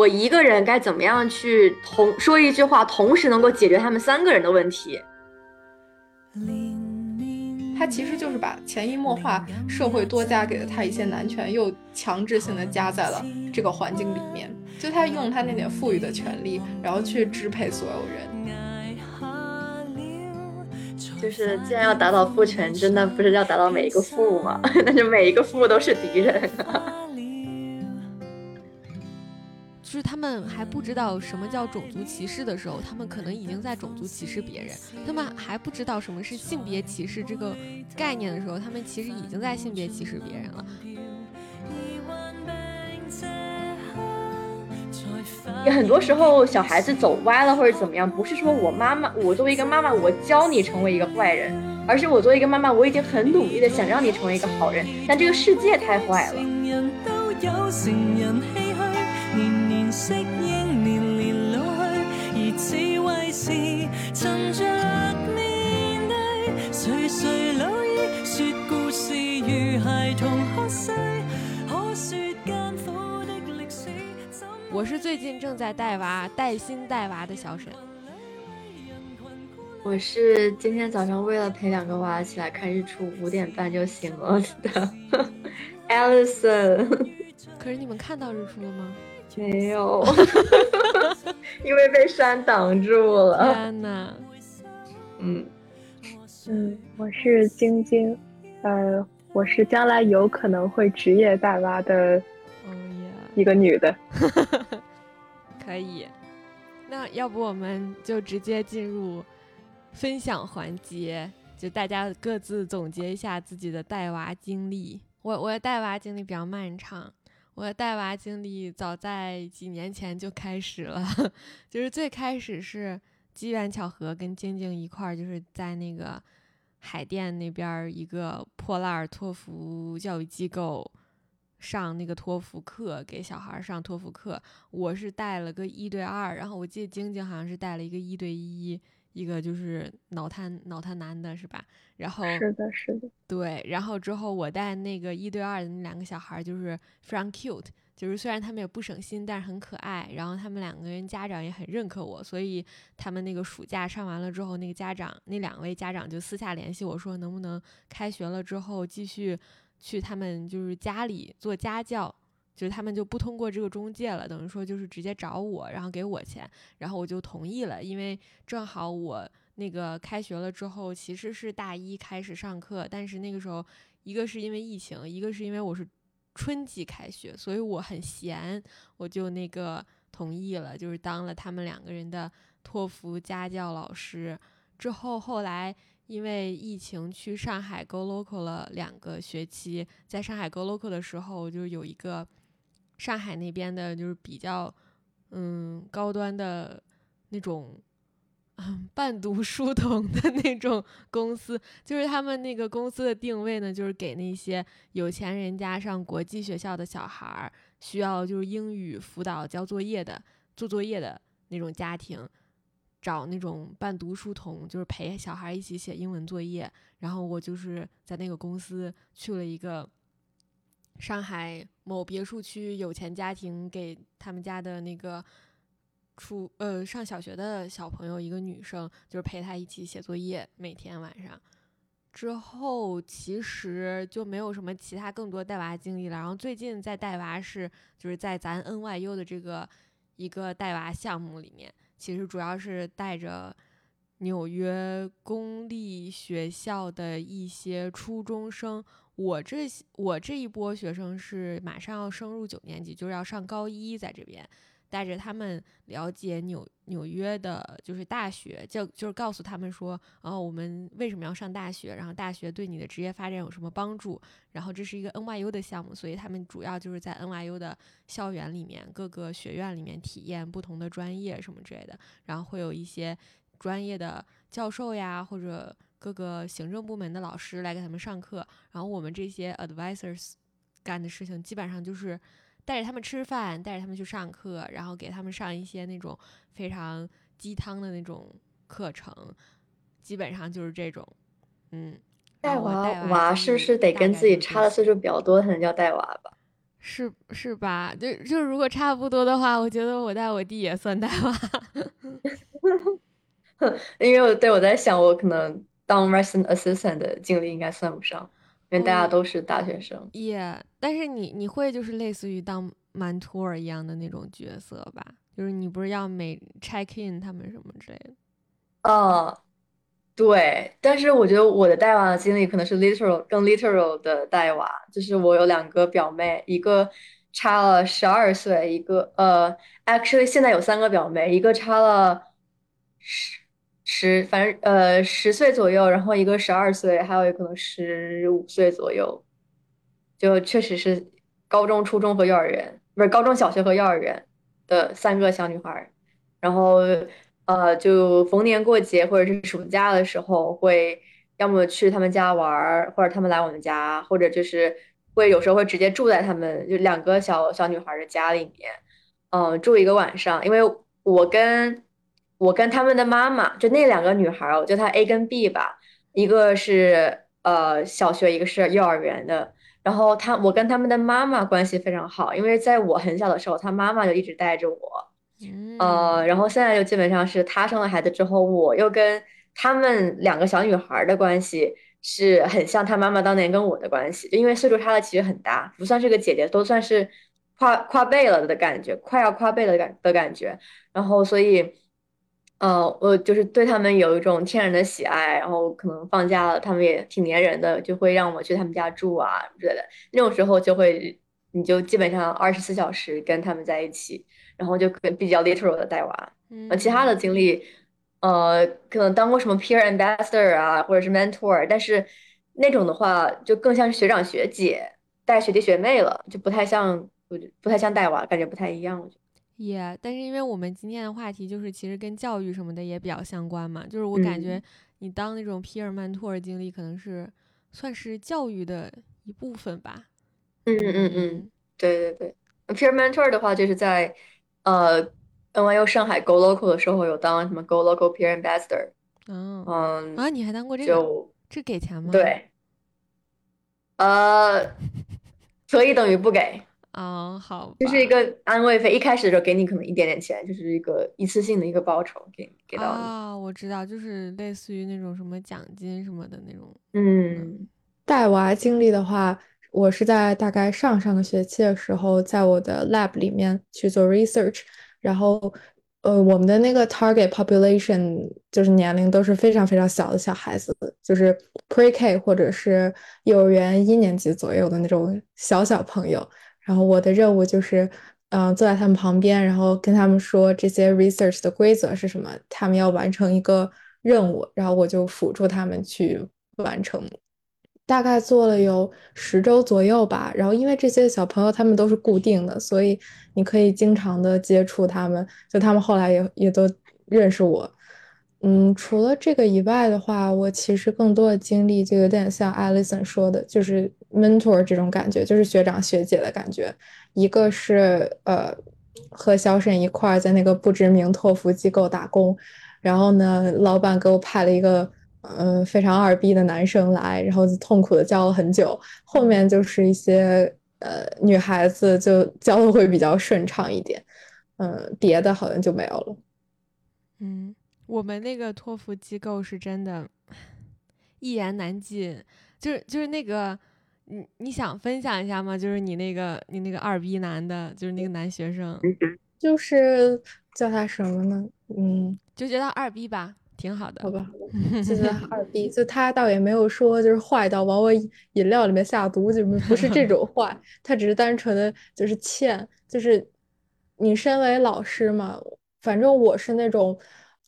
我一个人该怎么样去同说一句话，同时能够解决他们三个人的问题。他其实就是把潜移默化社会多加给了他一些男权，又强制性的加在了这个环境里面。就他用他那点富裕的权利，然后去支配所有人。就是既然要打倒父权，真的不是要打倒每一个父吗？那就每一个父都是敌人。就是他们还不知道什么叫种族歧视的时候，他们可能已经在种族歧视别人；他们还不知道什么是性别歧视这个概念的时候，他们其实已经在性别歧视别人了。也很多时候，小孩子走歪了或者怎么样，不是说我妈妈，我作为一个妈妈，我教你成为一个坏人，而是我作为一个妈妈，我已经很努力的想让你成为一个好人，但这个世界太坏了。适应年年老去，而智慧是沉着面对。老矣，说故事如孩童可说艰苦的历史。我是最近正在带娃、带薪带娃的小沈。我是今天早上为了陪两个娃起来看日出，五点半就醒了的 Alison。可是你们看到日出了吗？没有，因为被山挡住了。天呐，嗯嗯，我是晶晶，呃，我是将来有可能会职业带娃的，一个女的。可以，那要不我们就直接进入分享环节，就大家各自总结一下自己的带娃经历。我我的带娃经历比较漫长。我带娃经历早在几年前就开始了，就是最开始是机缘巧合，跟晶晶一块儿，就是在那个海淀那边一个破烂儿托福教育机构上那个托福课，给小孩上托福课。我是带了个一对二，然后我记得晶晶好像是带了一个一对一。一个就是脑瘫脑瘫男的是吧？然后是的，是的，对。然后之后我带那个一对二的那两个小孩，就是非常 cute，就是虽然他们也不省心，但是很可爱。然后他们两个人家长也很认可我，所以他们那个暑假上完了之后，那个家长那两位家长就私下联系我说，能不能开学了之后继续去他们就是家里做家教。就是他们就不通过这个中介了，等于说就是直接找我，然后给我钱，然后我就同意了，因为正好我那个开学了之后其实是大一开始上课，但是那个时候一个是因为疫情，一个是因为我是春季开学，所以我很闲，我就那个同意了，就是当了他们两个人的托福家教老师。之后后来因为疫情去上海 Go Local 了两个学期，在上海 Go Local 的时候就有一个。上海那边的就是比较，嗯，高端的那种，嗯，半读书童的那种公司，就是他们那个公司的定位呢，就是给那些有钱人家上国际学校的小孩儿，需要就是英语辅导、交作业的、做作业的那种家庭，找那种半读书童，就是陪小孩一起写英文作业。然后我就是在那个公司去了一个。上海某别墅区有钱家庭给他们家的那个初呃上小学的小朋友一个女生，就是陪他一起写作业，每天晚上。之后其实就没有什么其他更多带娃经历了。然后最近在带娃是就是在咱 NYU 的这个一个带娃项目里面，其实主要是带着纽约公立学校的一些初中生。我这我这一波学生是马上要升入九年级，就是要上高一，在这边带着他们了解纽纽约的，就是大学，就就是告诉他们说，哦，我们为什么要上大学，然后大学对你的职业发展有什么帮助，然后这是一个 NYU 的项目，所以他们主要就是在 NYU 的校园里面，各个学院里面体验不同的专业什么之类的，然后会有一些专业的教授呀，或者。各个行政部门的老师来给他们上课，然后我们这些 advisors 干的事情基本上就是带着他们吃饭，带着他们去上课，然后给他们上一些那种非常鸡汤的那种课程，基本上就是这种。嗯，带娃娃是不是得跟自己差的岁数比较多才能叫带娃吧？是是吧？就就如果差不多的话，我觉得我带我弟也算带娃。因为我对我在想，我可能当 resident assistant 的经历应该算不上，因为大家都是大学生。也，但是你你会就是类似于当 mentor 一样的那种角色吧？就是你不是要每 check in 他们什么之类的？哦，对。但是我觉得我的带娃的经历可能是 literal 更 literal 的带娃，就是我有两个表妹，一个差了十二岁，一个呃，actually 现在有三个表妹，一个差了十。十，反正呃十岁左右，然后一个十二岁，还有一个可能十五岁左右，就确实是高中、初中和幼儿园，不是高中小学和幼儿园的三个小女孩，然后呃就逢年过节或者是暑假的时候，会要么去他们家玩，或者他们来我们家，或者就是会有时候会直接住在他们就两个小小女孩的家里面，嗯，住一个晚上，因为我跟。我跟他们的妈妈，就那两个女孩，我叫她 A 跟 B 吧，一个是呃小学，一个是幼儿园的。然后她，我跟他们的妈妈关系非常好，因为在我很小的时候，她妈妈就一直带着我。呃，然后现在就基本上是她生了孩子之后，我又跟他们两个小女孩的关系是很像她妈妈当年跟我的关系，就因为岁数差的其实很大，不算是个姐姐，都算是跨跨辈了的感觉，快要跨辈了感的感觉。然后所以。呃，我就是对他们有一种天然的喜爱，然后可能放假了，他们也挺粘人的，就会让我去他们家住啊之类的。那种时候就会，你就基本上二十四小时跟他们在一起，然后就比较 literal 的带娃。呃，其他的经历，呃，可能当过什么 peer ambassador 啊，或者是 mentor，但是那种的话就更像是学长学姐带学弟学妹了，就不太像，我不太像带娃，感觉不太一样。也，但是因为我们今天的话题就是其实跟教育什么的也比较相关嘛，就是我感觉你当那种 peer mentor 经历可能是算是教育的一部分吧。嗯嗯嗯，对对对，peer mentor 的话就是在呃 NYU 上海 Go Local 的时候有当什么 Go Local peer ambassador。嗯嗯啊，你还当过这个？就这给钱吗？对，呃，可以等于不给。哦，好，就是一个安慰费，一开始的时候给你可能一点点钱，就是一个一次性的一个报酬，给给到你。啊，我知道，就是类似于那种什么奖金什么的那种。嗯，带娃经历的话，我是在大概上上个学期的时候，在我的 lab 里面去做 research，然后呃，我们的那个 target population 就是年龄都是非常非常小的小孩子，就是 pre K 或者是幼儿园一年级左右的那种小小朋友。然后我的任务就是，嗯，坐在他们旁边，然后跟他们说这些 research 的规则是什么，他们要完成一个任务，然后我就辅助他们去完成。大概做了有十周左右吧。然后因为这些小朋友他们都是固定的，所以你可以经常的接触他们，就他们后来也也都认识我。嗯，除了这个以外的话，我其实更多的经历就有点像 Alison 说的，就是 mentor 这种感觉，就是学长学姐的感觉。一个是呃，和小沈一块在那个不知名托福机构打工，然后呢，老板给我派了一个嗯非常二逼的男生来，然后就痛苦的教了很久。后面就是一些呃女孩子就教的会比较顺畅一点，嗯，别的好像就没有了。嗯。我们那个托福机构是真的，一言难尽。就是就是那个，你你想分享一下吗？就是你那个你那个二逼男的，就是那个男学生，就是叫他什么呢？嗯，就叫他二逼吧，挺好的。好吧，就叫他二逼。就他倒也没有说就是坏到往我饮料里面下毒，就不是这种坏。他只是单纯的就是欠，就是你身为老师嘛，反正我是那种。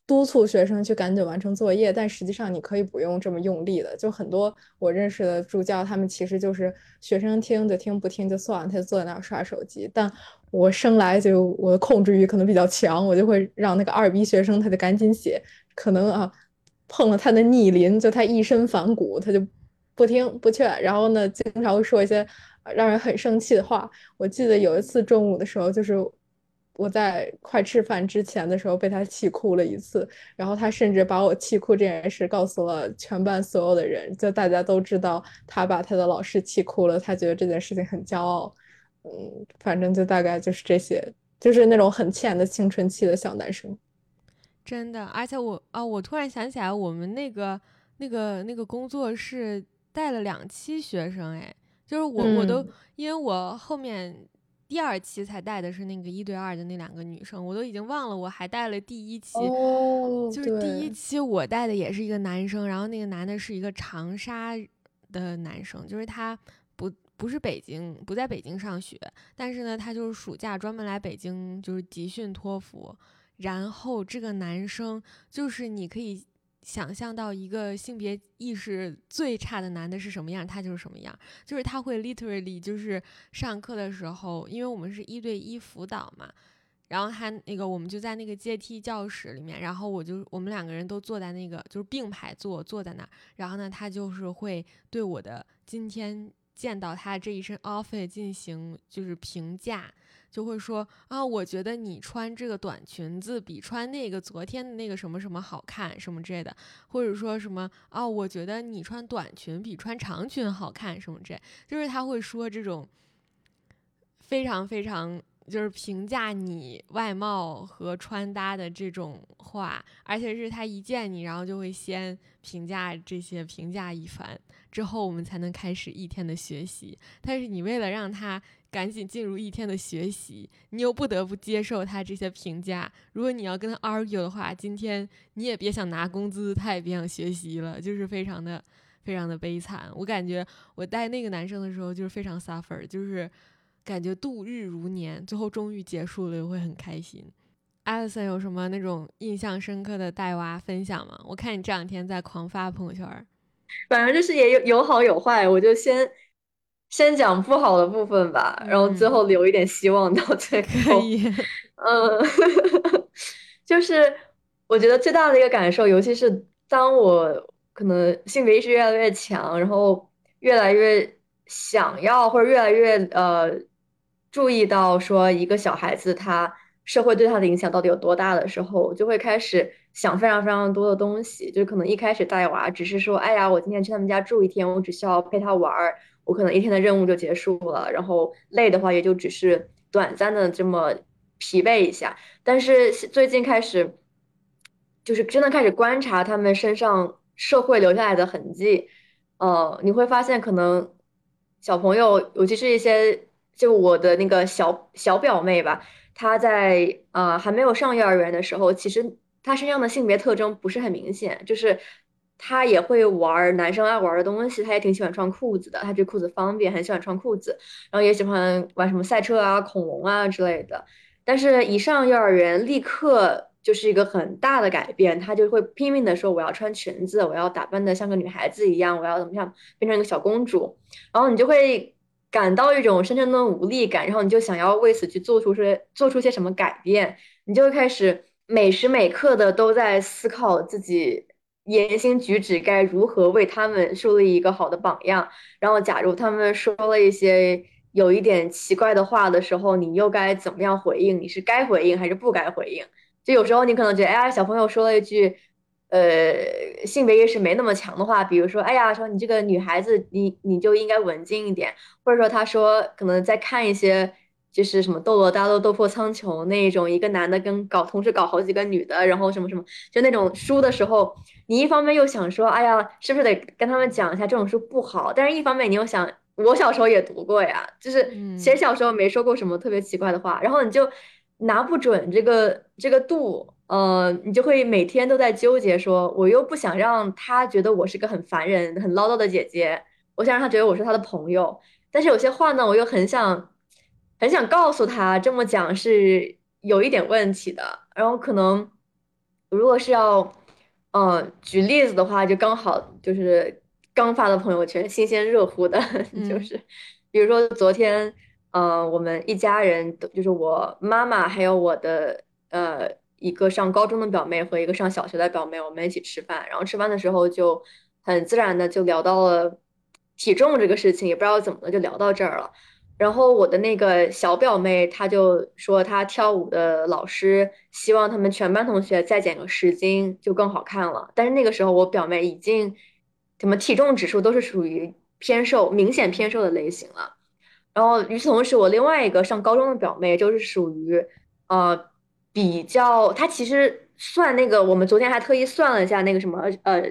督促学生去赶紧完成作业，但实际上你可以不用这么用力的。就很多我认识的助教，他们其实就是学生听就听，不听就算了，他就坐在那儿刷手机。但我生来就我的控制欲可能比较强，我就会让那个二逼学生他就赶紧写，可能啊碰了他的逆鳞，就他一身反骨，他就不听不劝，然后呢经常会说一些让人很生气的话。我记得有一次中午的时候，就是。我在快吃饭之前的时候被他气哭了一次，然后他甚至把我气哭这件事告诉了全班所有的人，就大家都知道他把他的老师气哭了，他觉得这件事情很骄傲。嗯，反正就大概就是这些，就是那种很欠的青春期的小男生。真的，而且我啊，我突然想起来，我们那个那个那个工作室带了两期学生，哎，就是我我都因为我后面第二期才带的是那个一对二的那两个女生，我都已经忘了我还带了第一期，就是第一期我带的也是一个男生，然后那个男的是一个长沙的男生，就是他不不是北京不在北京上学，但是呢，他就是暑假专门来北京就是集训托福。然后这个男生就是你可以想象到一个性别意识最差的男的是什么样，他就是什么样，就是他会 literally 就是上课的时候，因为我们是一对一辅导嘛，然后他那个我们就在那个阶梯教室里面，然后我就我们两个人都坐在那个就是并排坐坐在那儿，然后呢他就是会对我的今天见到他这一身 outfit 进行就是评价。就会说啊，我觉得你穿这个短裙子比穿那个昨天的那个什么什么好看，什么之类的，或者说什么啊，我觉得你穿短裙比穿长裙好看，什么之类，就是他会说这种非常非常就是评价你外貌和穿搭的这种话，而且是他一见你，然后就会先评价这些评价一番，之后我们才能开始一天的学习。但是你为了让他。赶紧进入一天的学习，你又不得不接受他这些评价。如果你要跟他 argue 的话，今天你也别想拿工资，他也别想学习了，就是非常的、非常的悲惨。我感觉我带那个男生的时候，就是非常 suffer，就是感觉度日如年，最后终于结束了，也会很开心。Alison 有什么那种印象深刻的带娃分享吗？我看你这两天在狂发朋友圈，反正就是也有有好有坏，我就先。先讲不好的部分吧，然后最后留一点希望到 最后。嗯，就是我觉得最大的一个感受，尤其是当我可能性别意识越来越强，然后越来越想要或者越来越呃注意到说一个小孩子他社会对他的影响到底有多大的时候，就会开始想非常非常多的东西。就可能一开始带娃只是说，哎呀，我今天去他们家住一天，我只需要陪他玩儿。我可能一天的任务就结束了，然后累的话也就只是短暂的这么疲惫一下。但是最近开始，就是真的开始观察他们身上社会留下来的痕迹，呃，你会发现可能小朋友，尤其是一些就我的那个小小表妹吧，她在呃还没有上幼儿园的时候，其实她身上的性别特征不是很明显，就是。她也会玩男生爱玩的东西，她也挺喜欢穿裤子的，她觉得裤子方便，很喜欢穿裤子，然后也喜欢玩什么赛车啊、恐龙啊之类的。但是，一上幼儿园，立刻就是一个很大的改变，她就会拼命的说：“我要穿裙子，我要打扮的像个女孩子一样，我要怎么样变成一个小公主。”然后你就会感到一种深深的无力感，然后你就想要为此去做出些做出些什么改变，你就会开始每时每刻的都在思考自己。言行举止该如何为他们树立一个好的榜样？然后，假如他们说了一些有一点奇怪的话的时候，你又该怎么样回应？你是该回应还是不该回应？就有时候你可能觉得，哎呀，小朋友说了一句，呃，性别意识没那么强的话，比如说，哎呀，说你这个女孩子，你你就应该文静一点，或者说他说可能在看一些。就是什么斗罗大陆斗破苍穹那一种，一个男的跟搞同时搞好几个女的，然后什么什么，就那种书的时候，你一方面又想说，哎呀，是不是得跟他们讲一下这种书不好？但是一方面你又想，我小时候也读过呀，就是其实小时候没说过什么特别奇怪的话，然后你就拿不准这个这个度，呃，你就会每天都在纠结，说我又不想让他觉得我是个很烦人、很唠叨的姐姐，我想让他觉得我是他的朋友，但是有些话呢，我又很想。很想告诉他，这么讲是有一点问题的。然后可能，如果是要，呃，举例子的话，就刚好就是刚发的朋友圈，新鲜热乎的，就是，比如说昨天，呃，我们一家人，就是我妈妈还有我的呃一个上高中的表妹和一个上小学的表妹，我们一起吃饭。然后吃饭的时候就很自然的就聊到了体重这个事情，也不知道怎么的就聊到这儿了。然后我的那个小表妹，她就说她跳舞的老师希望他们全班同学再减个十斤就更好看了。但是那个时候我表妹已经，怎么体重指数都是属于偏瘦、明显偏瘦的类型了。然后与此同时，我另外一个上高中的表妹就是属于呃比较，她其实算那个，我们昨天还特意算了一下那个什么呃。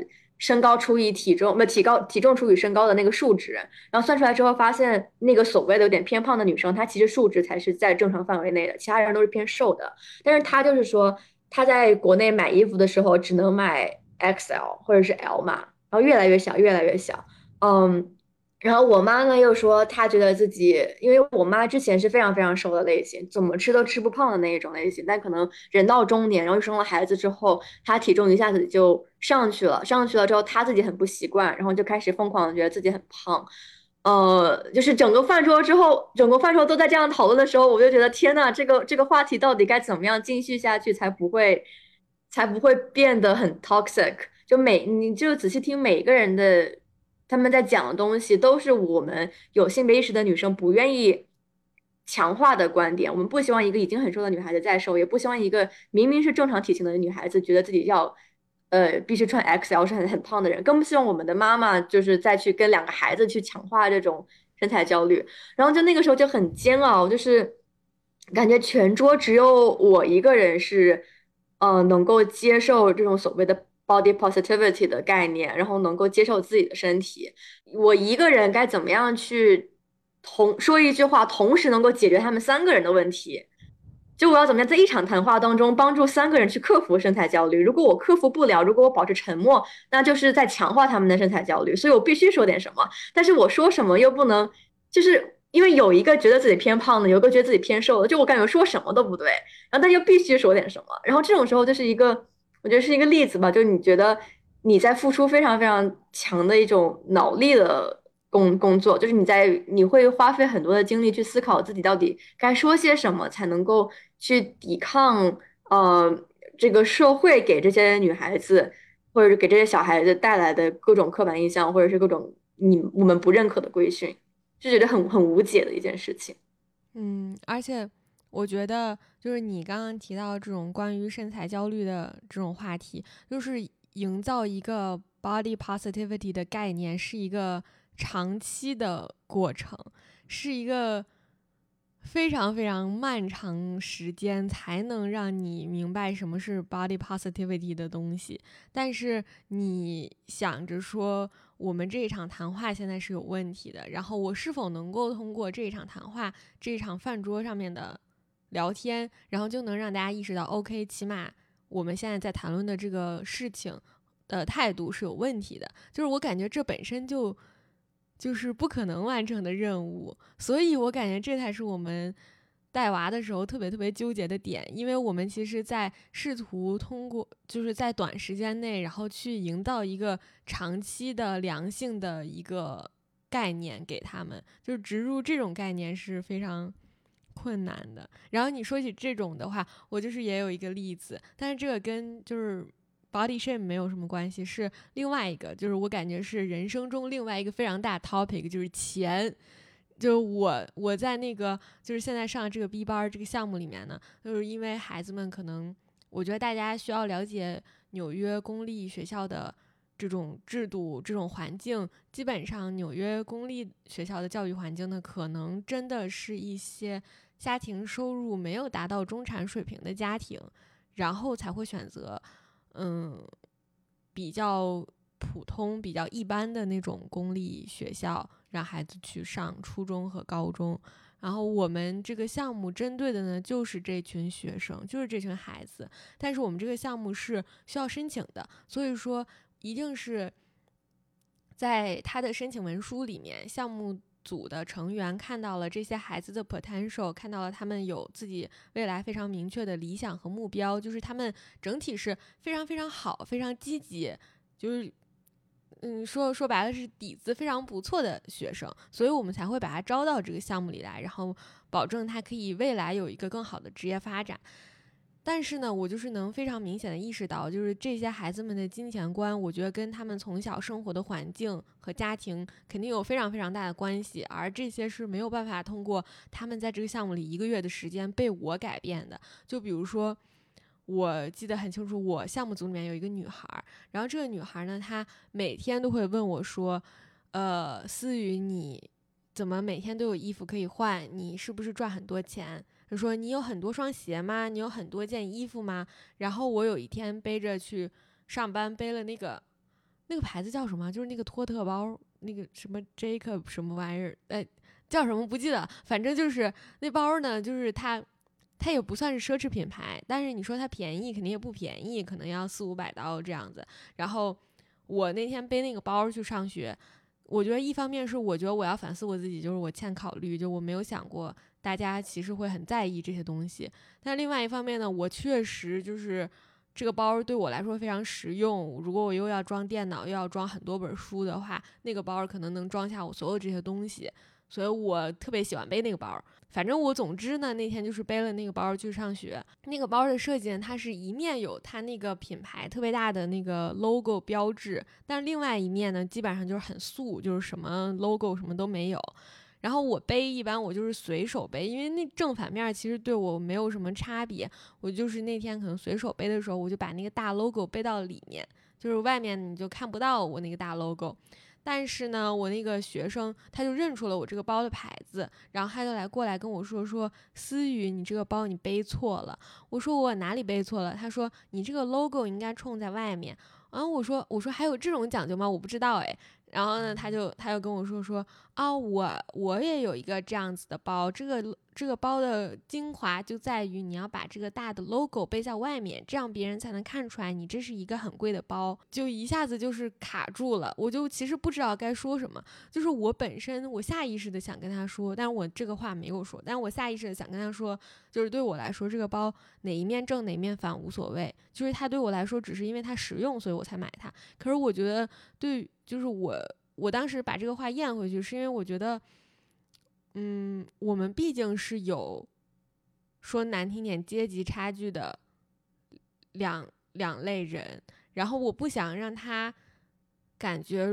身高除以体重，不体高体重除以身高的那个数值，然后算出来之后发现，那个所谓的有点偏胖的女生，她其实数值才是在正常范围内的，其他人都是偏瘦的。但是她就是说，她在国内买衣服的时候只能买 XL 或者是 L 码，然后越来越小，越来越小，嗯。然后我妈呢又说，她觉得自己，因为我妈之前是非常非常瘦的类型，怎么吃都吃不胖的那一种类型，但可能人到中年，然后生了孩子之后，她体重一下子就上去了，上去了之后，她自己很不习惯，然后就开始疯狂的觉得自己很胖，呃，就是整个饭桌之后，整个饭桌都在这样讨论的时候，我就觉得天呐，这个这个话题到底该怎么样继续下去才不会，才不会变得很 toxic？就每你就仔细听每个人的。他们在讲的东西都是我们有性别意识的女生不愿意强化的观点。我们不希望一个已经很瘦的女孩子再瘦，也不希望一个明明是正常体型的女孩子觉得自己要，呃，必须穿 XL 是很很胖的人。更不希望我们的妈妈就是再去跟两个孩子去强化这种身材焦虑。然后就那个时候就很煎熬，就是感觉全桌只有我一个人是，呃，能够接受这种所谓的。Body positivity 的概念，然后能够接受自己的身体。我一个人该怎么样去同说一句话，同时能够解决他们三个人的问题？就我要怎么样在一场谈话当中帮助三个人去克服身材焦虑？如果我克服不了，如果我保持沉默，那就是在强化他们的身材焦虑。所以我必须说点什么，但是我说什么又不能，就是因为有一个觉得自己偏胖的，有一个觉得自己偏瘦的，就我感觉说什么都不对，然后但又必须说点什么，然后这种时候就是一个。我觉得是一个例子吧，就是你觉得你在付出非常非常强的一种脑力的工工作，就是你在你会花费很多的精力去思考自己到底该说些什么才能够去抵抗呃这个社会给这些女孩子或者是给这些小孩子带来的各种刻板印象，或者是各种你我们不认可的规训，就觉得很很无解的一件事情。嗯，而且。我觉得就是你刚刚提到这种关于身材焦虑的这种话题，就是营造一个 body positivity 的概念是一个长期的过程，是一个非常非常漫长时间才能让你明白什么是 body positivity 的东西。但是你想着说，我们这一场谈话现在是有问题的，然后我是否能够通过这一场谈话，这一场饭桌上面的。聊天，然后就能让大家意识到，OK，起码我们现在在谈论的这个事情的态度是有问题的。就是我感觉这本身就就是不可能完成的任务，所以我感觉这才是我们带娃的时候特别特别纠结的点，因为我们其实在试图通过就是在短时间内，然后去营造一个长期的良性的一个概念给他们，就是植入这种概念是非常。困难的。然后你说起这种的话，我就是也有一个例子，但是这个跟就是 body shame 没有什么关系，是另外一个，就是我感觉是人生中另外一个非常大 topic，就是钱。就是我我在那个就是现在上这个 B 班这个项目里面呢，就是因为孩子们可能，我觉得大家需要了解纽约公立学校的。这种制度、这种环境，基本上纽约公立学校的教育环境呢，可能真的是一些家庭收入没有达到中产水平的家庭，然后才会选择，嗯，比较普通、比较一般的那种公立学校，让孩子去上初中和高中。然后我们这个项目针对的呢，就是这群学生，就是这群孩子。但是我们这个项目是需要申请的，所以说。一定是在他的申请文书里面，项目组的成员看到了这些孩子的 potential，看到了他们有自己未来非常明确的理想和目标，就是他们整体是非常非常好、非常积极，就是嗯，说说白了是底子非常不错的学生，所以我们才会把他招到这个项目里来，然后保证他可以未来有一个更好的职业发展。但是呢，我就是能非常明显的意识到，就是这些孩子们的金钱观，我觉得跟他们从小生活的环境和家庭肯定有非常非常大的关系，而这些是没有办法通过他们在这个项目里一个月的时间被我改变的。就比如说，我记得很清楚，我项目组里面有一个女孩，然后这个女孩呢，她每天都会问我说：“呃，思雨，你怎么每天都有衣服可以换？你是不是赚很多钱？他说你有很多双鞋吗？你有很多件衣服吗？然后我有一天背着去上班，背了那个那个牌子叫什么？就是那个托特包，那个什么 Jacob 什么玩意儿？哎，叫什么不记得？反正就是那包呢，就是它。它也不算是奢侈品牌，但是你说它便宜，肯定也不便宜，可能要四五百刀这样子。然后我那天背那个包去上学，我觉得一方面是我觉得我要反思我自己，就是我欠考虑，就我没有想过大家其实会很在意这些东西。但另外一方面呢，我确实就是这个包对我来说非常实用。如果我又要装电脑，又要装很多本书的话，那个包可能能装下我所有这些东西。所以我特别喜欢背那个包，反正我总之呢，那天就是背了那个包去上学。那个包的设计呢，它是一面有它那个品牌特别大的那个 logo 标志，但另外一面呢，基本上就是很素，就是什么 logo 什么都没有。然后我背一般我就是随手背，因为那正反面其实对我没有什么差别。我就是那天可能随手背的时候，我就把那个大 logo 背到里面，就是外面你就看不到我那个大 logo。但是呢，我那个学生他就认出了我这个包的牌子，然后他就来过来跟我说说思雨，你这个包你背错了。我说我哪里背错了？他说你这个 logo 应该冲在外面。然后我说我说还有这种讲究吗？我不知道哎。然后呢，他就他就跟我说说哦，我我也有一个这样子的包，这个这个包的精华就在于你要把这个大的 logo 背在外面，这样别人才能看出来你这是一个很贵的包。就一下子就是卡住了，我就其实不知道该说什么。就是我本身我下意识的想跟他说，但是我这个话没有说，但是我下意识的想跟他说，就是对我来说这个包哪一面正哪一面反无所谓，就是它对我来说只是因为它实用，所以我才买它。可是我觉得对。就是我，我当时把这个话咽回去，是因为我觉得，嗯，我们毕竟是有说难听点阶级差距的两两类人，然后我不想让他感觉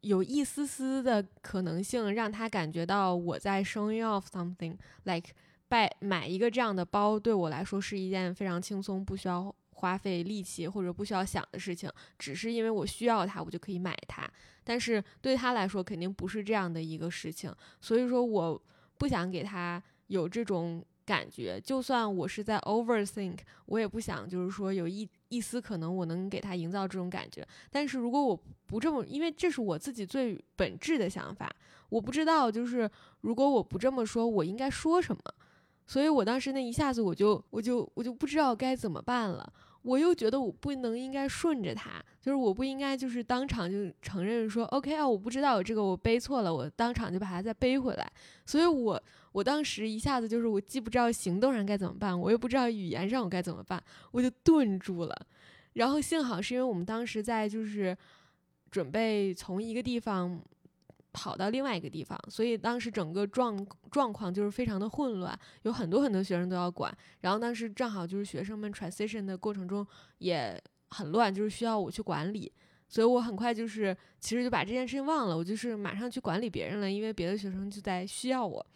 有一丝丝的可能性，让他感觉到我在 showing off something，like 买买一个这样的包对我来说是一件非常轻松，不需要。花费力气或者不需要想的事情，只是因为我需要它，我就可以买它。但是对他来说，肯定不是这样的一个事情。所以说，我不想给他有这种感觉。就算我是在 overthink，我也不想就是说有一一丝可能我能给他营造这种感觉。但是如果我不这么，因为这是我自己最本质的想法，我不知道就是如果我不这么说，我应该说什么。所以我当时那一下子，我就我就我就不知道该怎么办了。我又觉得我不能应该顺着他，就是我不应该就是当场就承认说 OK 啊，我不知道我这个我背错了，我当场就把它再背回来。所以我我当时一下子就是我既不知道行动上该怎么办，我又不知道语言上我该怎么办，我就顿住了。然后幸好是因为我们当时在就是准备从一个地方。跑到另外一个地方，所以当时整个状状况就是非常的混乱，有很多很多学生都要管。然后当时正好就是学生们 transition 的过程中也很乱，就是需要我去管理，所以我很快就是其实就把这件事情忘了，我就是马上去管理别人了，因为别的学生就在需要我。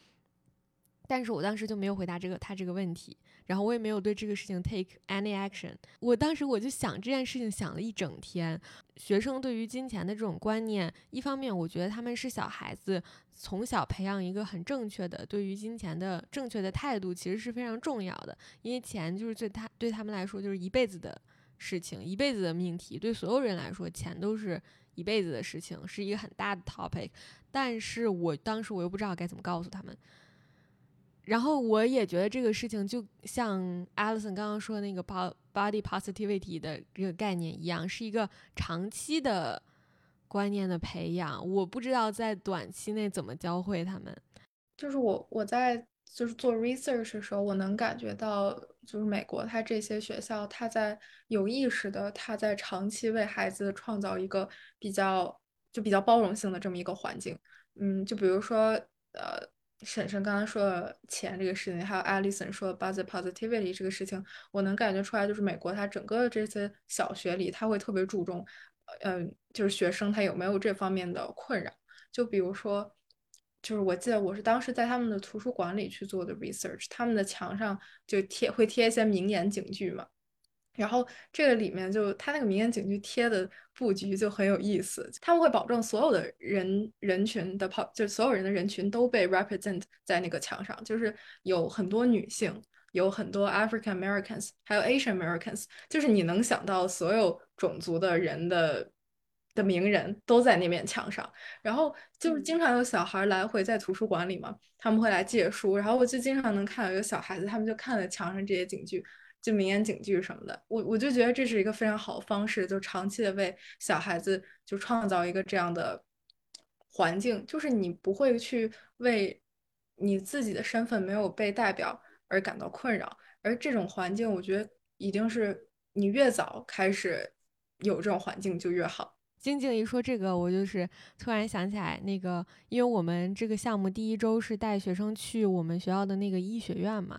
但是我当时就没有回答这个他这个问题。然后我也没有对这个事情 take any action。我当时我就想这件事情想了一整天。学生对于金钱的这种观念，一方面我觉得他们是小孩子，从小培养一个很正确的对于金钱的正确的态度，其实是非常重要的。因为钱就是对他对他们来说就是一辈子的事情，一辈子的命题。对所有人来说，钱都是一辈子的事情，是一个很大的 topic。但是我当时我又不知道该怎么告诉他们。然后我也觉得这个事情就像 Alison 刚刚说的那个 body positivity 的这个概念一样，是一个长期的观念的培养。我不知道在短期内怎么教会他们。就是我我在就是做 research 的时候，我能感觉到，就是美国它这些学校，它在有意识的，它在长期为孩子创造一个比较就比较包容性的这么一个环境。嗯，就比如说呃。婶婶刚刚说钱这个事情，还有 Alison 说 body positivity 这个事情，我能感觉出来，就是美国它整个这些小学里，他会特别注重，嗯，就是学生他有没有这方面的困扰。就比如说，就是我记得我是当时在他们的图书馆里去做的 research，他们的墙上就贴会贴一些名言警句嘛，然后这个里面就他那个民间警句贴的布局就很有意思，他们会保证所有的人人群的跑，就是所有人的人群都被 represent 在那个墙上，就是有很多女性，有很多 African Americans，还有 Asian Americans，就是你能想到所有种族的人的的名人都在那面墙上。然后就是经常有小孩来回在图书馆里嘛，他们会来借书，然后我就经常能看到有小孩子，他们就看了墙上这些警句。就名言警句什么的，我我就觉得这是一个非常好的方式，就长期的为小孩子就创造一个这样的环境，就是你不会去为你自己的身份没有被代表而感到困扰，而这种环境，我觉得一定是你越早开始有这种环境就越好。晶晶一说这个，我就是突然想起来那个，因为我们这个项目第一周是带学生去我们学校的那个医学院嘛。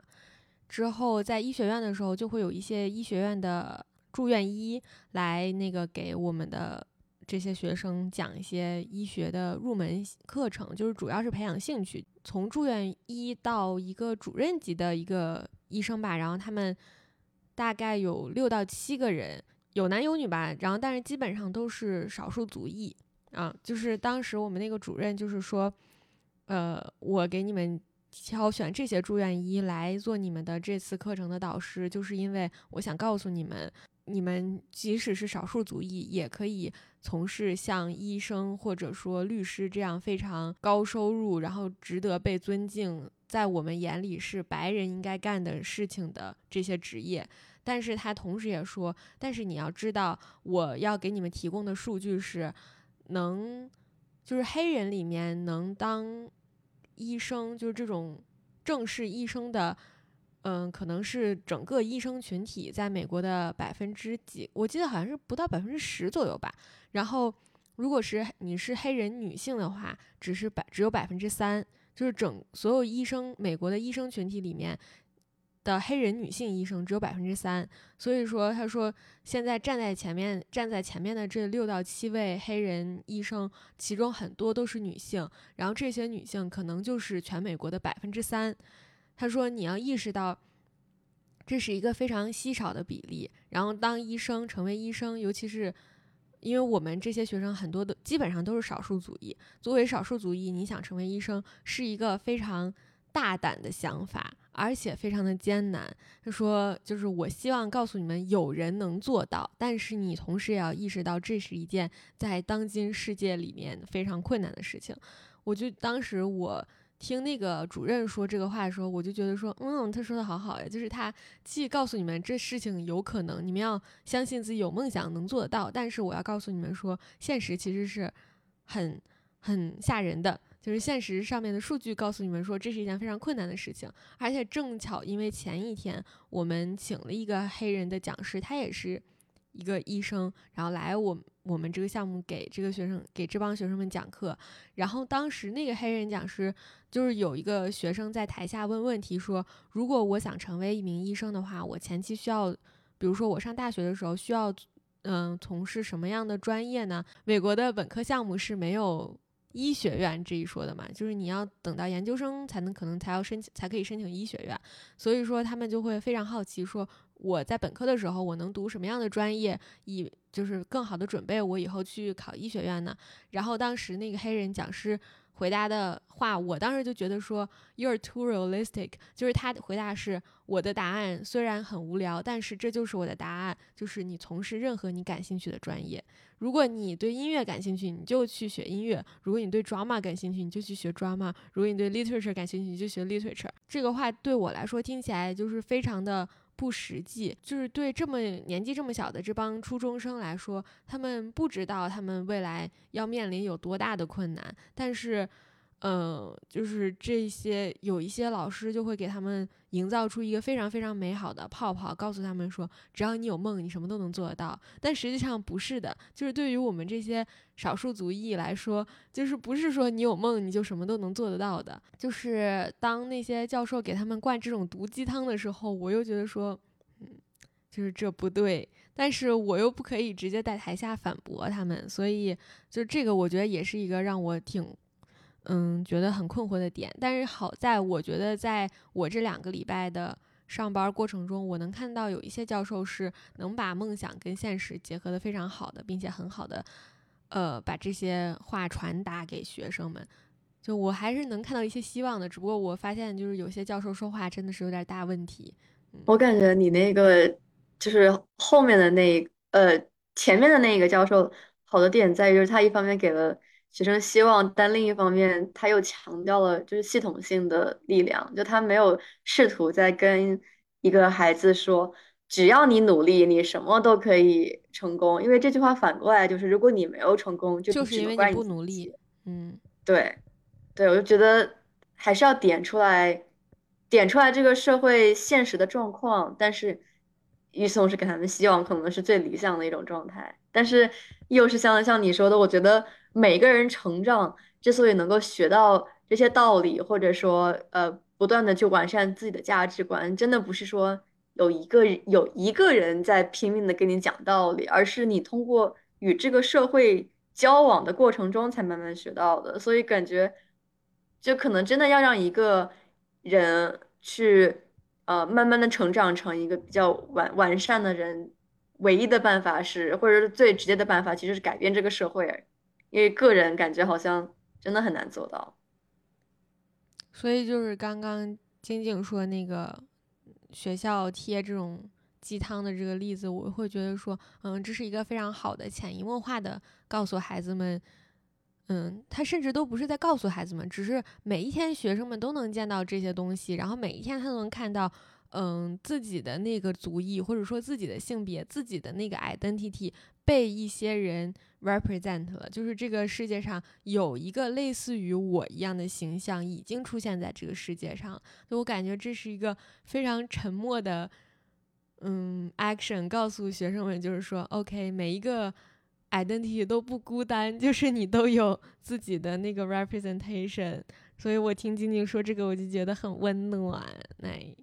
之后，在医学院的时候，就会有一些医学院的住院医来那个给我们的这些学生讲一些医学的入门课程，就是主要是培养兴趣。从住院医到一个主任级的一个医生吧，然后他们大概有六到七个人，有男有女吧，然后但是基本上都是少数族裔啊。就是当时我们那个主任就是说，呃，我给你们。挑选这些住院医来做你们的这次课程的导师，就是因为我想告诉你们，你们即使是少数族裔，也可以从事像医生或者说律师这样非常高收入，然后值得被尊敬，在我们眼里是白人应该干的事情的这些职业。但是他同时也说，但是你要知道，我要给你们提供的数据是，能，就是黑人里面能当。医生就是这种正式医生的，嗯，可能是整个医生群体在美国的百分之几，我记得好像是不到百分之十左右吧。然后，如果是你是黑人女性的话，只是百只有百分之三，就是整所有医生美国的医生群体里面。的黑人女性医生只有百分之三，所以说他说现在站在前面站在前面的这六到七位黑人医生，其中很多都是女性，然后这些女性可能就是全美国的百分之三。他说你要意识到，这是一个非常稀少的比例。然后当医生成为医生，尤其是因为我们这些学生很多都基本上都是少数族裔，作为少数族裔，你想成为医生是一个非常大胆的想法。而且非常的艰难。他说：“就是我希望告诉你们，有人能做到，但是你同时也要意识到，这是一件在当今世界里面非常困难的事情。”我就当时我听那个主任说这个话的时候，我就觉得说：“嗯，他说的好好呀，就是他既告诉你们这事情有可能，你们要相信自己有梦想能做得到，但是我要告诉你们说，现实其实是很很吓人的。”就是现实上面的数据告诉你们说，这是一件非常困难的事情，而且正巧因为前一天我们请了一个黑人的讲师，他也是一个医生，然后来我我们这个项目给这个学生给这帮学生们讲课，然后当时那个黑人讲师就是有一个学生在台下问问题说，如果我想成为一名医生的话，我前期需要，比如说我上大学的时候需要，嗯，从事什么样的专业呢？美国的本科项目是没有。医学院这一说的嘛，就是你要等到研究生才能可能才要申请才可以申请医学院，所以说他们就会非常好奇，说我在本科的时候我能读什么样的专业，以就是更好的准备我以后去考医学院呢？然后当时那个黑人讲师。回答的话，我当时就觉得说，You're too realistic。就是他回答是，我的答案虽然很无聊，但是这就是我的答案，就是你从事任何你感兴趣的专业。如果你对音乐感兴趣，你就去学音乐；如果你对 drama 感兴趣，你就去学 drama；如果你对 literature 感兴趣，你就学 literature。这个话对我来说听起来就是非常的。不实际，就是对这么年纪这么小的这帮初中生来说，他们不知道他们未来要面临有多大的困难，但是。嗯，就是这些有一些老师就会给他们营造出一个非常非常美好的泡泡，告诉他们说，只要你有梦，你什么都能做得到。但实际上不是的，就是对于我们这些少数族裔来说，就是不是说你有梦你就什么都能做得到的。就是当那些教授给他们灌这种毒鸡汤的时候，我又觉得说，嗯，就是这不对，但是我又不可以直接在台下反驳他们，所以就这个我觉得也是一个让我挺。嗯，觉得很困惑的点，但是好在我觉得，在我这两个礼拜的上班过程中，我能看到有一些教授是能把梦想跟现实结合的非常好的，并且很好的，呃，把这些话传达给学生们。就我还是能看到一些希望的，只不过我发现就是有些教授说话真的是有点大问题。我感觉你那个就是后面的那呃前面的那个教授好的点在于，就是他一方面给了学生希望，但另一方面他又强调了就是系统性的力量，就他没有试图在跟一个孩子说，只要你努力，你什么都可以成功。因为这句话反过来就是，如果你没有成功，就是因为你不努力。嗯，对。对，我就觉得还是要点出来，点出来这个社会现实的状况，但是与此同时给他们希望，可能是最理想的一种状态。但是又是像像你说的，我觉得每个人成长之所以能够学到这些道理，或者说呃不断的去完善自己的价值观，真的不是说有一个有一个人在拼命的跟你讲道理，而是你通过与这个社会交往的过程中才慢慢学到的。所以感觉。就可能真的要让一个人去，呃，慢慢的成长成一个比较完完善的人，唯一的办法是，或者是最直接的办法，其实是改变这个社会，因为个人感觉好像真的很难做到。所以就是刚刚晶晶说那个学校贴这种鸡汤的这个例子，我会觉得说，嗯，这是一个非常好的潜移默化的告诉孩子们。嗯，他甚至都不是在告诉孩子们，只是每一天学生们都能见到这些东西，然后每一天他都能看到，嗯，自己的那个族裔或者说自己的性别、自己的那个 identity 被一些人 represent 了，就是这个世界上有一个类似于我一样的形象已经出现在这个世界上，就我感觉这是一个非常沉默的，嗯，action，告诉学生们就是说，OK，每一个。identity 都不孤单，就是你都有自己的那个 representation，所以我听晶晶说这个，我就觉得很温暖。哎，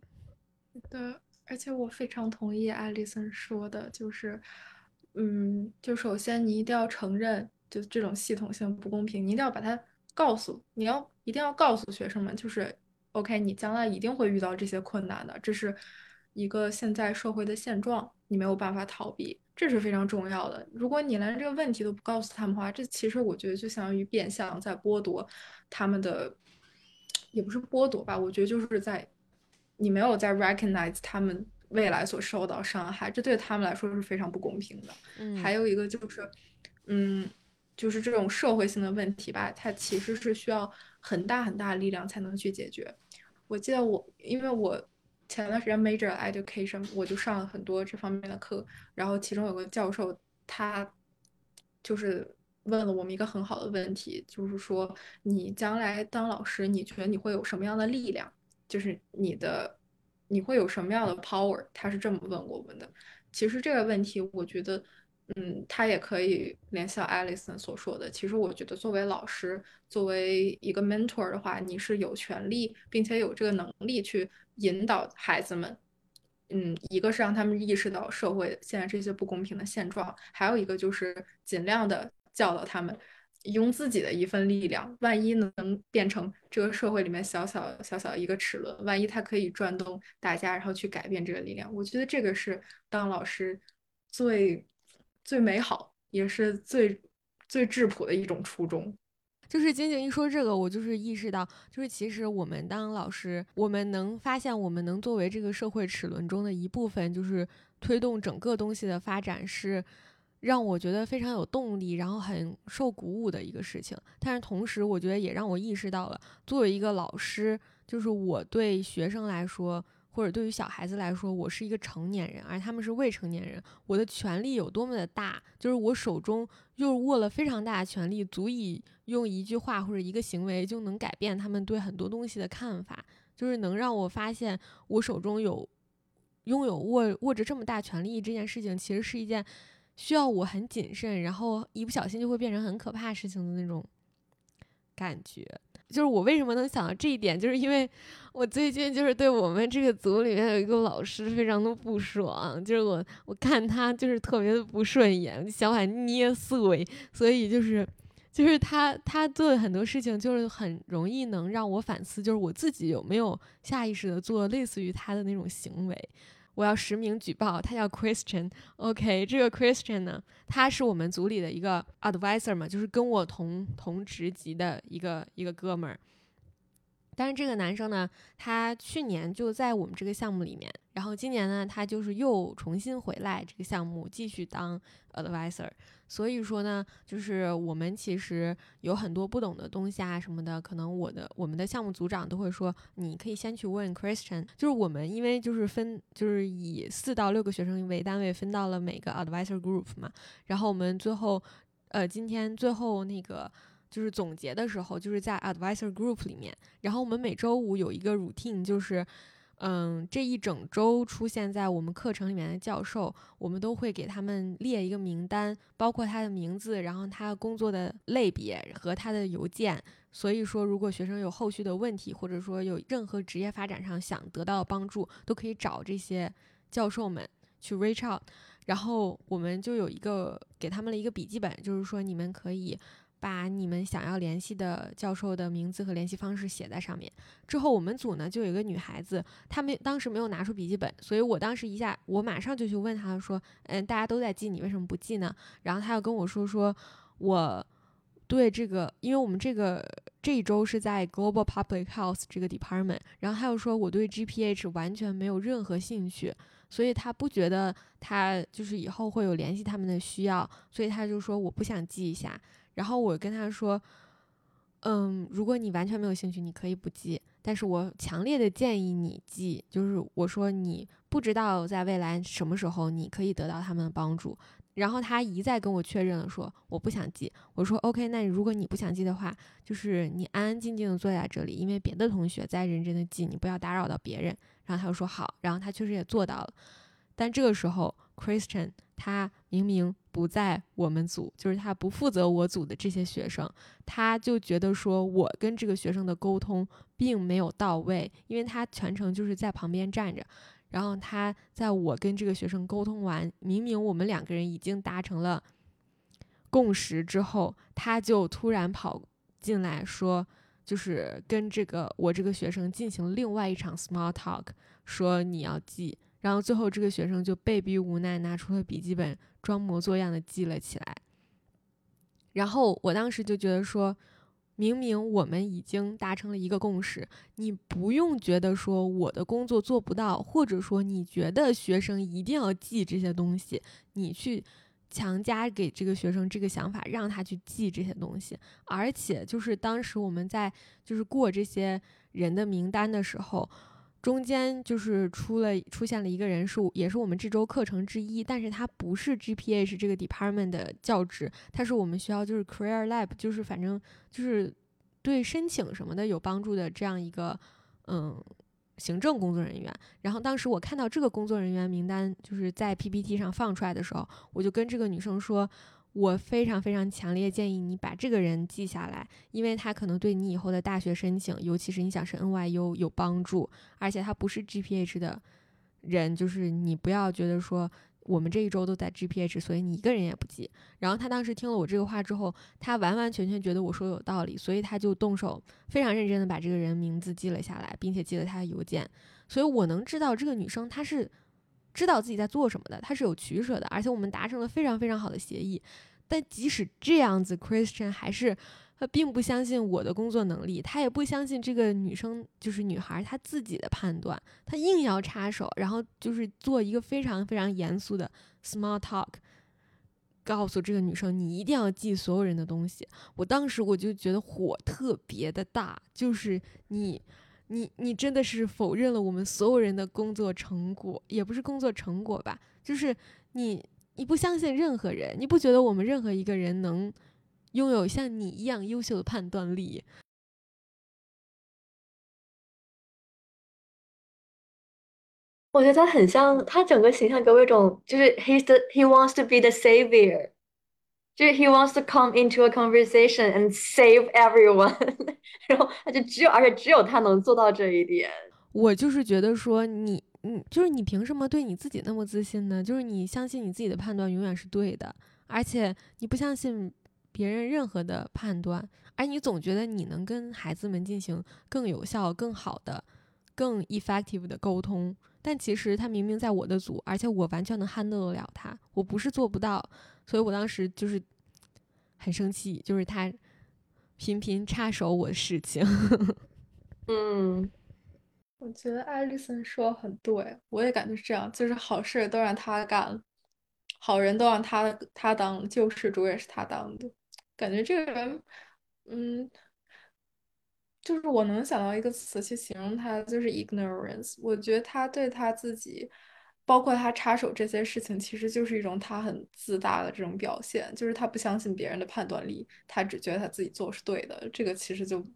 对，而且我非常同意艾丽森说的，就是，嗯，就首先你一定要承认，就这种系统性不公平，你一定要把它告诉，你要一定要告诉学生们，就是，OK，你将来一定会遇到这些困难的，这是一个现在社会的现状，你没有办法逃避。这是非常重要的。如果你连这个问题都不告诉他们的话，这其实我觉得就相当于变相在剥夺他们的，也不是剥夺吧？我觉得就是在你没有在 recognize 他们未来所受到伤害，这对他们来说是非常不公平的。嗯，还有一个就是，嗯，就是这种社会性的问题吧，它其实是需要很大很大的力量才能去解决。我记得我，因为我。前段时间 major education，我就上了很多这方面的课，然后其中有个教授，他就是问了我们一个很好的问题，就是说你将来当老师，你觉得你会有什么样的力量？就是你的你会有什么样的 power？他是这么问我们的。其实这个问题，我觉得，嗯，他也可以联想 Alison 所说的。其实我觉得，作为老师，作为一个 mentor 的话，你是有权利，并且有这个能力去。引导孩子们，嗯，一个是让他们意识到社会现在这些不公平的现状，还有一个就是尽量的教导他们，用自己的一份力量，万一能变成这个社会里面小小小小一个齿轮，万一它可以转动大家，然后去改变这个力量，我觉得这个是当老师最最美好，也是最最质朴的一种初衷。就是晶晶一说这个，我就是意识到，就是其实我们当老师，我们能发现，我们能作为这个社会齿轮中的一部分，就是推动整个东西的发展，是让我觉得非常有动力，然后很受鼓舞的一个事情。但是同时，我觉得也让我意识到了，作为一个老师，就是我对学生来说。或者对于小孩子来说，我是一个成年人，而他们是未成年人，我的权力有多么的大？就是我手中又握了非常大的权力，足以用一句话或者一个行为就能改变他们对很多东西的看法，就是能让我发现我手中有拥有握握着这么大权力这件事情，其实是一件需要我很谨慎，然后一不小心就会变成很可怕事情的那种感觉。就是我为什么能想到这一点，就是因为我最近就是对我们这个组里面有一个老师非常的不爽，就是我我看他就是特别的不顺眼，想把捏碎，所以就是就是他他做的很多事情，就是很容易能让我反思，就是我自己有没有下意识的做类似于他的那种行为。我要实名举报，他叫 Christian。OK，这个 Christian 呢，他是我们组里的一个 advisor 嘛，就是跟我同同职级的一个一个哥们儿。但是这个男生呢，他去年就在我们这个项目里面，然后今年呢，他就是又重新回来这个项目继续当 advisor。所以说呢，就是我们其实有很多不懂的东西啊什么的，可能我的我们的项目组长都会说，你可以先去问 Christian。就是我们因为就是分就是以四到六个学生为单位分到了每个 advisor group 嘛，然后我们最后呃今天最后那个。就是总结的时候，就是在 advisor group 里面，然后我们每周五有一个 routine，就是，嗯，这一整周出现在我们课程里面的教授，我们都会给他们列一个名单，包括他的名字，然后他工作的类别和他的邮件。所以说，如果学生有后续的问题，或者说有任何职业发展上想得到帮助，都可以找这些教授们去 reach out。然后我们就有一个给他们了一个笔记本，就是说你们可以。把你们想要联系的教授的名字和联系方式写在上面。之后我们组呢就有一个女孩子，她没当时没有拿出笔记本，所以我当时一下我马上就去问她说：“嗯，大家都在记，你为什么不记呢？”然后她又跟我说：“说我对这个，因为我们这个这一周是在 Global Public Health 这个 department，然后她又说我对 GPH 完全没有任何兴趣，所以她不觉得她就是以后会有联系他们的需要，所以她就说我不想记一下。”然后我跟他说，嗯，如果你完全没有兴趣，你可以不记，但是我强烈的建议你记。就是我说你不知道在未来什么时候你可以得到他们的帮助。然后他一再跟我确认了说我不想记。我说 OK，那如果你不想记的话，就是你安安静静的坐在这里，因为别的同学在认真的记，你不要打扰到别人。然后他就说好，然后他确实也做到了。但这个时候，Christian 他明明。不在我们组，就是他不负责我组的这些学生，他就觉得说我跟这个学生的沟通并没有到位，因为他全程就是在旁边站着，然后他在我跟这个学生沟通完，明明我们两个人已经达成了共识之后，他就突然跑进来说，就是跟这个我这个学生进行另外一场 small talk，说你要记。然后最后，这个学生就被逼无奈拿出了笔记本，装模作样的记了起来。然后我当时就觉得说，明明我们已经达成了一个共识，你不用觉得说我的工作做不到，或者说你觉得学生一定要记这些东西，你去强加给这个学生这个想法，让他去记这些东西。而且就是当时我们在就是过这些人的名单的时候。中间就是出了出现了一个人数，也是我们这周课程之一，但是他不是 GPH 这个 department 的教职，他是我们学校就是 Career Lab，就是反正就是对申请什么的有帮助的这样一个嗯行政工作人员。然后当时我看到这个工作人员名单就是在 PPT 上放出来的时候，我就跟这个女生说。我非常非常强烈建议你把这个人记下来，因为他可能对你以后的大学申请，尤其是你想是 NYU 有帮助。而且他不是 GPH 的人，就是你不要觉得说我们这一周都在 GPH，所以你一个人也不记。然后他当时听了我这个话之后，他完完全全觉得我说有道理，所以他就动手非常认真的把这个人名字记了下来，并且记了他的邮件。所以我能知道这个女生她是。知道自己在做什么的，他是有取舍的，而且我们达成了非常非常好的协议。但即使这样子，Christian 还是他并不相信我的工作能力，他也不相信这个女生就是女孩她自己的判断，他硬要插手，然后就是做一个非常非常严肃的 small talk，告诉这个女生你一定要记所有人的东西。我当时我就觉得火特别的大，就是你。你你真的是否认了我们所有人的工作成果，也不是工作成果吧？就是你你不相信任何人，你不觉得我们任何一个人能拥有像你一样优秀的判断力？我觉得他很像，他整个形象给我一种就是 he's the he wants to be the savior。就是 he wants to come into a conversation and save everyone，然后他就只有，而且只有他能做到这一点。我就是觉得说你，你就是你凭什么对你自己那么自信呢？就是你相信你自己的判断永远是对的，而且你不相信别人任何的判断，而你总觉得你能跟孩子们进行更有效、更好的、更 effective 的沟通。但其实他明明在我的组，而且我完全能 handle 了他，我不是做不到，所以我当时就是很生气，就是他频频插手我的事情。嗯。我觉得艾丽森说很对，我也感觉是这样，就是好事都让他干，好人都让他他当，救世主也是他当的，感觉这个人，嗯，就是我能想到一个词去形容他，就是 ignorance。我觉得他对他自己，包括他插手这些事情，其实就是一种他很自大的这种表现，就是他不相信别人的判断力，他只觉得他自己做是对的，这个其实就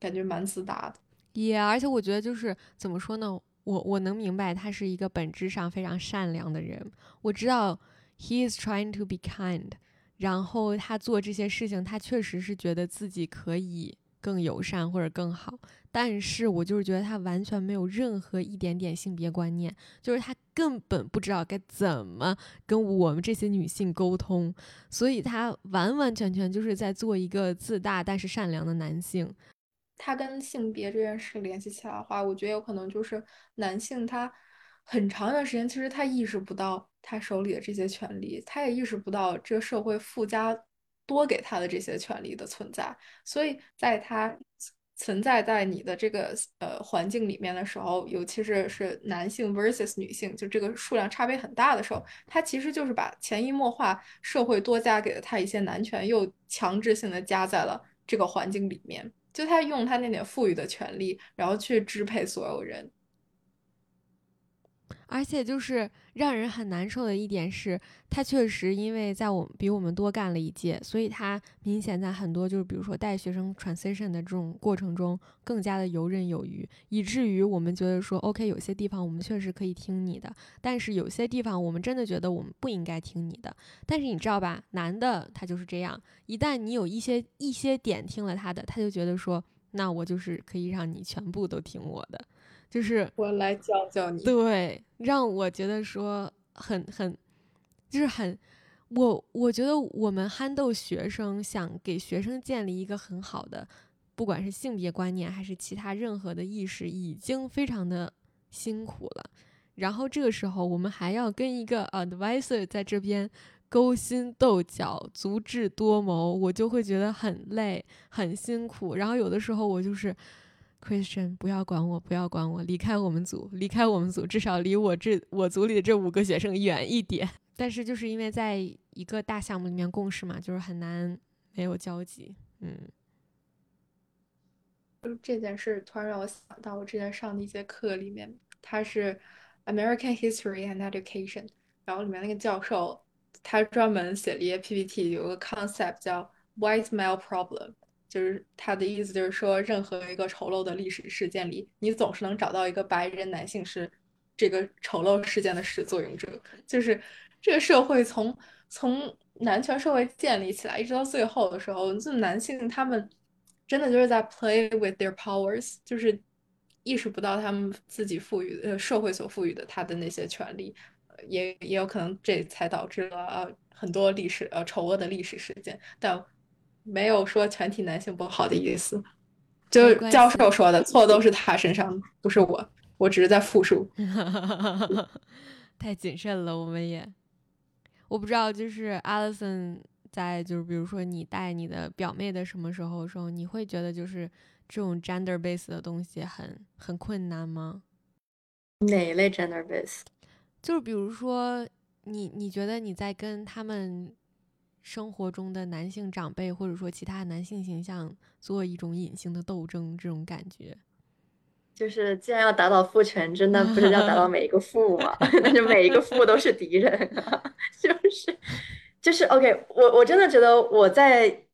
感觉蛮自大的。也，而且我觉得就是怎么说呢？我我能明白他是一个本质上非常善良的人。我知道 he is trying to be kind，然后他做这些事情，他确实是觉得自己可以更友善或者更好。但是我就是觉得他完全没有任何一点点性别观念，就是他根本不知道该怎么跟我们这些女性沟通，所以他完完全全就是在做一个自大但是善良的男性。他跟性别这件事联系起来的话，我觉得有可能就是男性他很长一段时间其实他意识不到他手里的这些权利，他也意识不到这个社会附加多给他的这些权利的存在，所以在他存在在你的这个呃环境里面的时候，尤其是是男性 versus 女性，就这个数量差别很大的时候，他其实就是把潜移默化社会多加给了他一些男权，又强制性的加在了这个环境里面。就他用他那点赋予的权利，然后去支配所有人。而且就是让人很难受的一点是，他确实因为在我比我们多干了一届，所以他明显在很多就是比如说带学生 transition 的这种过程中更加的游刃有余，以至于我们觉得说 OK，有些地方我们确实可以听你的，但是有些地方我们真的觉得我们不应该听你的。但是你知道吧，男的他就是这样，一旦你有一些一些点听了他的，他就觉得说，那我就是可以让你全部都听我的。就是我来教教你，对，让我觉得说很很，就是很，我我觉得我们憨豆学生想给学生建立一个很好的，不管是性别观念还是其他任何的意识，已经非常的辛苦了。然后这个时候我们还要跟一个 advisor 在这边勾心斗角、足智多谋，我就会觉得很累、很辛苦。然后有的时候我就是。Christian，不要管我，不要管我，离开我们组，离开我们组，至少离我这我组里的这五个学生远一点。但是就是因为在一个大项目里面共事嘛，就是很难没有交集。嗯，就这件事突然让我想到，我之前上的一节课里面，它是 American History and Education，然后里面那个教授他专门写了一些 PPT，有个 concept 叫 White Male Problem。就是他的意思，就是说，任何一个丑陋的历史事件里，你总是能找到一个白人男性是这个丑陋事件的始作俑者。就是这个社会从从男权社会建立起来，一直到最后的时候，这男性他们真的就是在 play with their powers，就是意识不到他们自己赋予呃社会所赋予的他的那些权利，也也有可能这才导致了呃很多历史呃丑恶的历史事件，但。没有说全体男性不好的意思，就教授说的错都是他身上，不是我，我只是在复述。太谨慎了，我们也，我不知道，就是 Alison 在就是比如说你带你的表妹的什么时候时候，你会觉得就是这种 gender base 的东西很很困难吗？哪一类 gender base？就是比如说你你觉得你在跟他们。生活中的男性长辈，或者说其他男性形象，做一种隐形的斗争，这种感觉，就是既然要打倒父权真的不是要打倒每一个父吗？那就每一个父都是敌人，就是就是 OK。我我真的觉得我在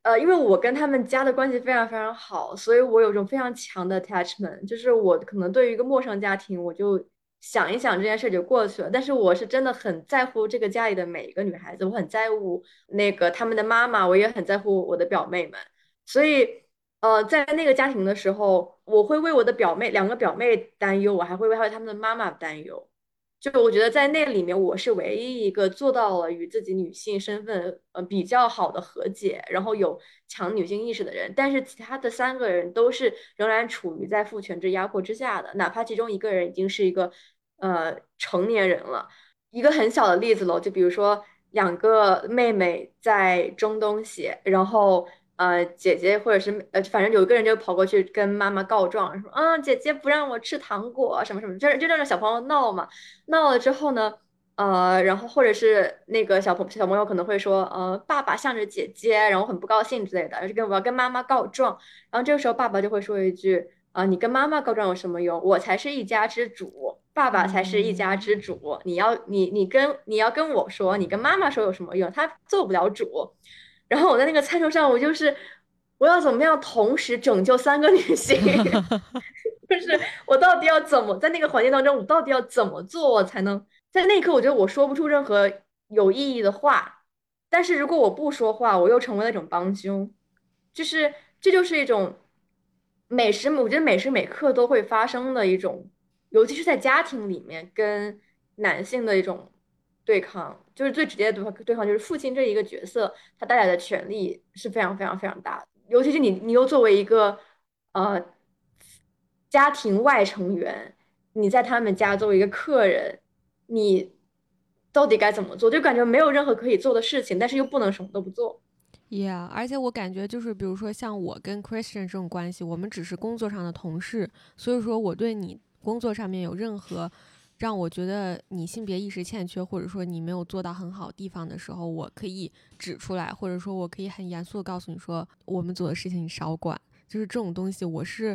呃，因为我跟他们家的关系非常非常好，所以我有一种非常强的 attachment，就是我可能对于一个陌生家庭，我就。想一想这件事就过去了，但是我是真的很在乎这个家里的每一个女孩子，我很在乎那个他们的妈妈，我也很在乎我的表妹们，所以，呃，在那个家庭的时候，我会为我的表妹两个表妹担忧，我还会为他们的妈妈担忧，就我觉得在那里面，我是唯一一个做到了与自己女性身份呃比较好的和解，然后有强女性意识的人。但是其他的三个人都是仍然处于在父权制压迫之下的，哪怕其中一个人已经是一个呃成年人了。一个很小的例子喽，就比如说两个妹妹在争东西，然后。呃，姐姐或者是呃，反正有一个人就跑过去跟妈妈告状，说啊，姐姐不让我吃糖果，什么什么，就是就让小朋友闹嘛。闹了之后呢，呃，然后或者是那个小朋小朋友可能会说，呃，爸爸向着姐姐，然后很不高兴之类的，就跟我要跟妈妈告状。然后这个时候爸爸就会说一句，啊，你跟妈妈告状有什么用？我才是一家之主，爸爸才是一家之主。你要你你跟你要跟我说，你跟妈妈说有什么用？他做不了主。然后我在那个餐桌上，我就是我要怎么样同时拯救三个女性？就是我到底要怎么在那个环境当中，我到底要怎么做才能在那一刻？我觉得我说不出任何有意义的话。但是如果我不说话，我又成为了一种帮凶。就是这就是一种每时我觉得每时每刻都会发生的一种，尤其是在家庭里面跟男性的一种。对抗就是最直接的对抗，对抗就是父亲这一个角色，他带来的权利是非常非常非常大的。尤其是你，你又作为一个呃家庭外成员，你在他们家作为一个客人，你到底该怎么做？就感觉没有任何可以做的事情，但是又不能什么都不做。Yeah，而且我感觉就是，比如说像我跟 Christian 这种关系，我们只是工作上的同事，所以说我对你工作上面有任何。让我觉得你性别意识欠缺，或者说你没有做到很好地方的时候，我可以指出来，或者说我可以很严肃的告诉你说，我们做的事情你少管。就是这种东西，我是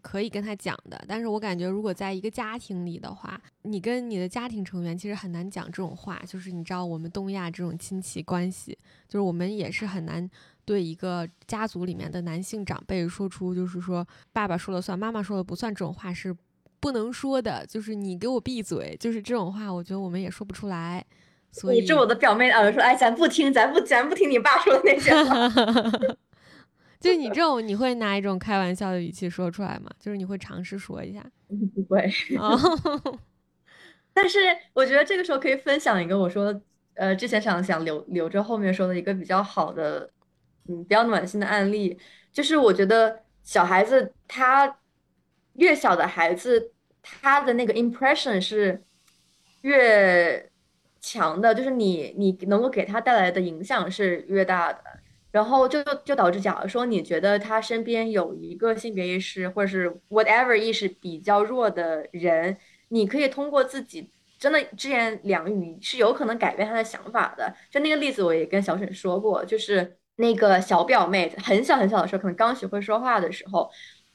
可以跟他讲的。但是我感觉，如果在一个家庭里的话，你跟你的家庭成员其实很难讲这种话。就是你知道，我们东亚这种亲戚关系，就是我们也是很难对一个家族里面的男性长辈说出，就是说爸爸说了算，妈妈说了不算这种话是。不能说的就是你给我闭嘴，就是这种话，我觉得我们也说不出来。所以你是我的表妹啊，说哎，咱不听，咱不，咱不听你爸说的那些话。就你这种，你会拿一种开玩笑的语气说出来吗？就是你会尝试说一下？不会。但是我觉得这个时候可以分享一个，我说呃，之前想想留留着后面说的一个比较好的，嗯，比较暖心的案例，就是我觉得小孩子他越小的孩子。他的那个 impression 是越强的，就是你你能够给他带来的影响是越大的，然后就就导致，假如说你觉得他身边有一个性别意识或者是 whatever 意识比较弱的人，你可以通过自己真的只言两语是有可能改变他的想法的。就那个例子，我也跟小沈说过，就是那个小表妹很小很小的时候，可能刚学会说话的时候，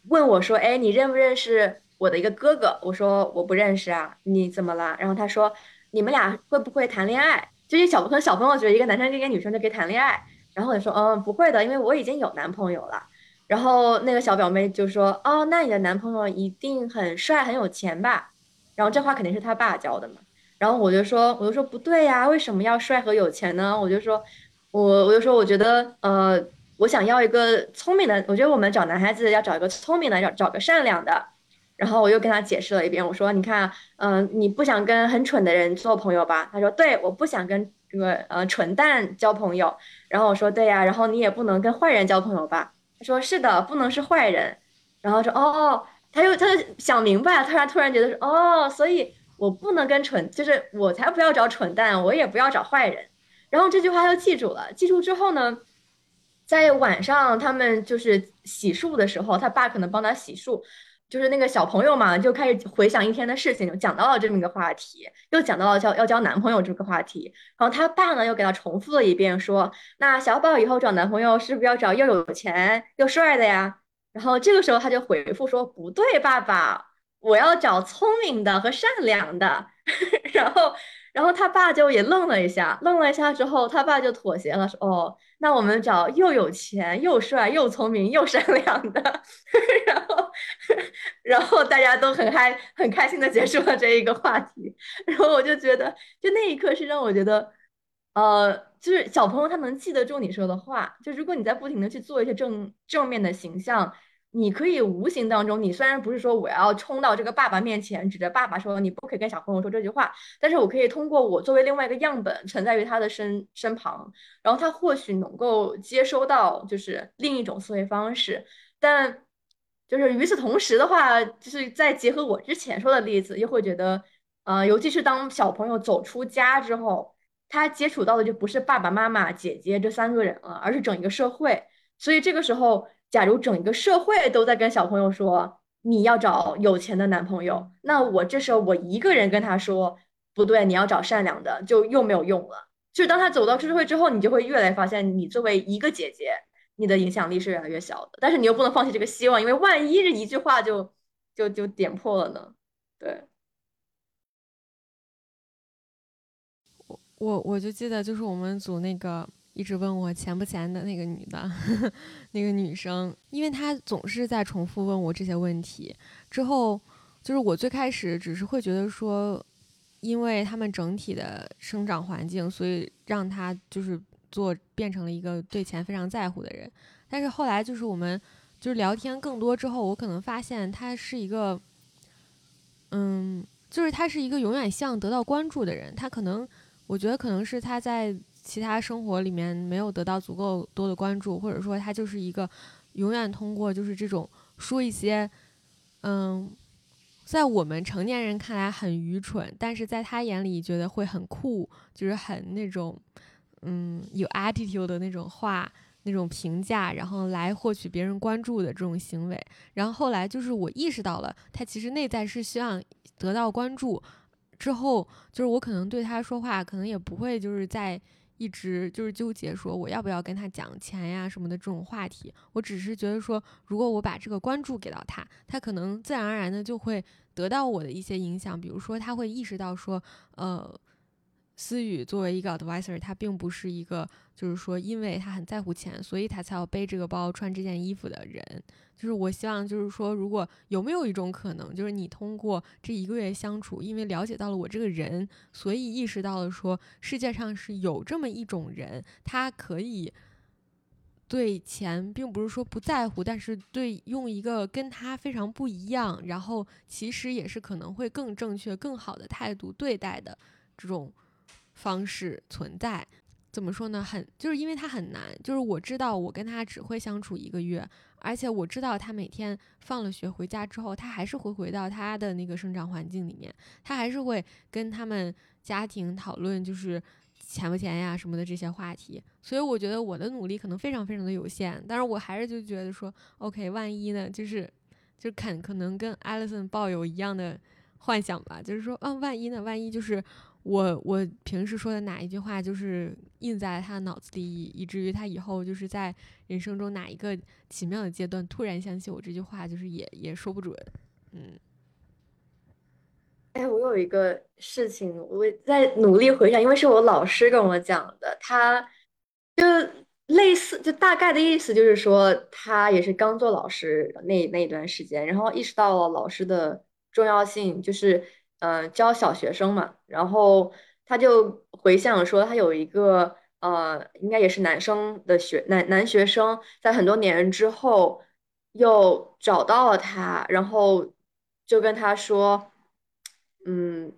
问我说：“哎，你认不认识？”我的一个哥哥，我说我不认识啊，你怎么了？然后他说你们俩会不会谈恋爱？就是小可能小朋友觉得一个男生跟一个女生就可以谈恋爱，然后我说嗯不会的，因为我已经有男朋友了。然后那个小表妹就说哦，那你的男朋友一定很帅很有钱吧？然后这话肯定是他爸教的嘛。然后我就说我就说不对呀，为什么要帅和有钱呢？我就说我我就说我觉得呃我想要一个聪明的，我觉得我们找男孩子要找一个聪明的，要找个善良的。然后我又跟他解释了一遍，我说：“你看，嗯，你不想跟很蠢的人做朋友吧？”他说：“对，我不想跟这个呃蠢蛋交朋友。”然后我说：“对呀，然后你也不能跟坏人交朋友吧？”他说：“是的，不能是坏人。”然后说：“哦，他又他就想明白了，突然突然觉得说，哦，所以我不能跟蠢，就是我才不要找蠢蛋，我也不要找坏人。”然后这句话他就记住了。记住之后呢，在晚上他们就是洗漱的时候，他爸可能帮他洗漱。就是那个小朋友嘛，就开始回想一天的事情，就讲到了这么一个话题，又讲到了交要交男朋友这个话题。然后他爸呢，又给他重复了一遍，说：“那小宝以后找男朋友是不是要找又有钱又帅的呀？”然后这个时候他就回复说：“不对，爸爸，我要找聪明的和善良的。”然后。然后他爸就也愣了一下，愣了一下之后，他爸就妥协了，说：“哦，那我们找又有钱又帅又聪明又善良的。”然后，然后大家都很嗨，很开心的结束了这一个话题。然后我就觉得，就那一刻是让我觉得，呃，就是小朋友他能记得住你说的话，就如果你在不停的去做一些正正面的形象，你可以无形当中，你虽然不是说我要冲到这个爸爸面前，指着爸爸说你不可以跟小朋友说这句话，但是我可以通过我作为另外一个样本存在于他的身身旁，然后他或许能够接收到就是另一种思维方式，但就是与此同时的话，就是在结合我之前说的例子，又会觉得，呃，尤其是当小朋友走出家之后，他接触到的就不是爸爸妈妈、姐姐这三个人了，而是整一个社会，所以这个时候。假如整个社会都在跟小朋友说你要找有钱的男朋友，那我这时候我一个人跟他说不对，你要找善良的，就又没有用了。就是当他走到社会之后，你就会越来发现，你作为一个姐姐，你的影响力是越来越小的。但是你又不能放弃这个希望，因为万一这一句话就就就点破了呢？对。我我就记得就是我们组那个。一直问我钱不钱的那个女的，那个女生，因为她总是在重复问我这些问题。之后，就是我最开始只是会觉得说，因为他们整体的生长环境，所以让她就是做变成了一个对钱非常在乎的人。但是后来就是我们就是聊天更多之后，我可能发现她是一个，嗯，就是她是一个永远希望得到关注的人。她可能，我觉得可能是她在。其他生活里面没有得到足够多的关注，或者说他就是一个永远通过就是这种说一些，嗯，在我们成年人看来很愚蠢，但是在他眼里觉得会很酷，就是很那种，嗯，有 attitude 的那种话，那种评价，然后来获取别人关注的这种行为。然后后来就是我意识到了，他其实内在是希望得到关注。之后就是我可能对他说话，可能也不会就是在。一直就是纠结说我要不要跟他讲钱呀什么的这种话题，我只是觉得说，如果我把这个关注给到他，他可能自然而然的就会得到我的一些影响，比如说他会意识到说，呃。思雨作为一个 advisor，他并不是一个，就是说，因为他很在乎钱，所以他才要背这个包、穿这件衣服的人。就是我希望，就是说，如果有没有一种可能，就是你通过这一个月相处，因为了解到了我这个人，所以意识到了说，世界上是有这么一种人，他可以对钱并不是说不在乎，但是对用一个跟他非常不一样，然后其实也是可能会更正确、更好的态度对待的这种。方式存在，怎么说呢？很就是因为他很难，就是我知道我跟他只会相处一个月，而且我知道他每天放了学回家之后，他还是会回到他的那个生长环境里面，他还是会跟他们家庭讨论就是钱不钱呀什么的这些话题。所以我觉得我的努力可能非常非常的有限，但是我还是就觉得说，OK，万一呢？就是就肯可能跟 Alison 抱有一样的幻想吧，就是说，嗯，万一呢？万一就是。我我平时说的哪一句话，就是印在了他的脑子里，以至于他以后就是在人生中哪一个奇妙的阶段突然想起我这句话，就是也也说不准。嗯，哎，我有一个事情，我在努力回想，因为是我老师跟我讲的，他就类似，就大概的意思就是说，他也是刚做老师那那一段时间，然后意识到了老师的重要性，就是。嗯，教小学生嘛，然后他就回想说，他有一个呃，应该也是男生的学男男学生，在很多年之后又找到了他，然后就跟他说，嗯，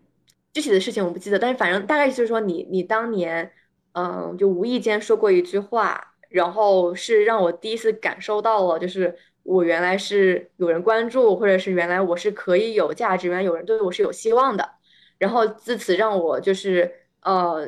具体的事情我不记得，但是反正大概就是说，你你当年嗯，就无意间说过一句话，然后是让我第一次感受到了，就是。我原来是有人关注，或者是原来我是可以有价值，原来有人对我是有希望的，然后自此让我就是呃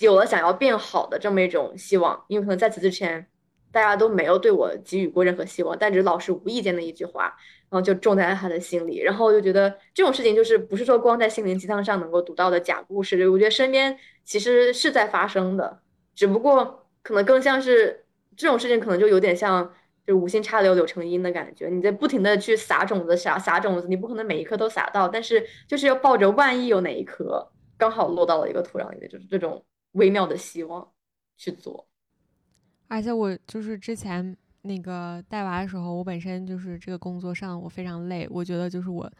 有了想要变好的这么一种希望，因为可能在此之前大家都没有对我给予过任何希望，但只是老师无意间的一句话，然后就种在了他的心里，然后我就觉得这种事情就是不是说光在心灵鸡汤上能够读到的假故事，我觉得身边其实是在发生的，只不过可能更像是这种事情，可能就有点像。就无心插柳柳成荫的感觉，你在不停的去撒种子，撒撒种子，你不可能每一颗都撒到，但是就是要抱着万一有哪一颗刚好落到了一个土壤里面，就是这种微妙的希望去做。而且我就是之前那个带娃的时候，我本身就是这个工作上我非常累，我觉得就是我。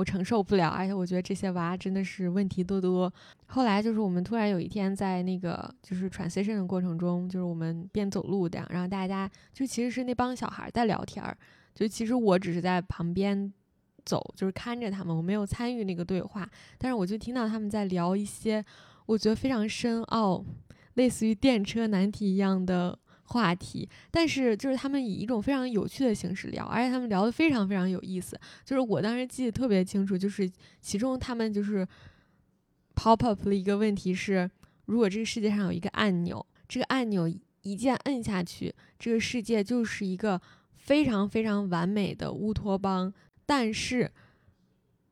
我承受不了，而且我觉得这些娃真的是问题多多。后来就是我们突然有一天在那个就是 transition 的过程中，就是我们边走路的，然后大家就其实是那帮小孩在聊天儿，就其实我只是在旁边走，就是看着他们，我没有参与那个对话，但是我就听到他们在聊一些我觉得非常深奥，类似于电车难题一样的话题。但是就是他们以一种非常有趣的形式聊，而且他们聊得非常非常有意思。就是我当时记得特别清楚，就是其中他们就是 pop up 了一个问题是：如果这个世界上有一个按钮，这个按钮。一键摁下去，这个世界就是一个非常非常完美的乌托邦。但是，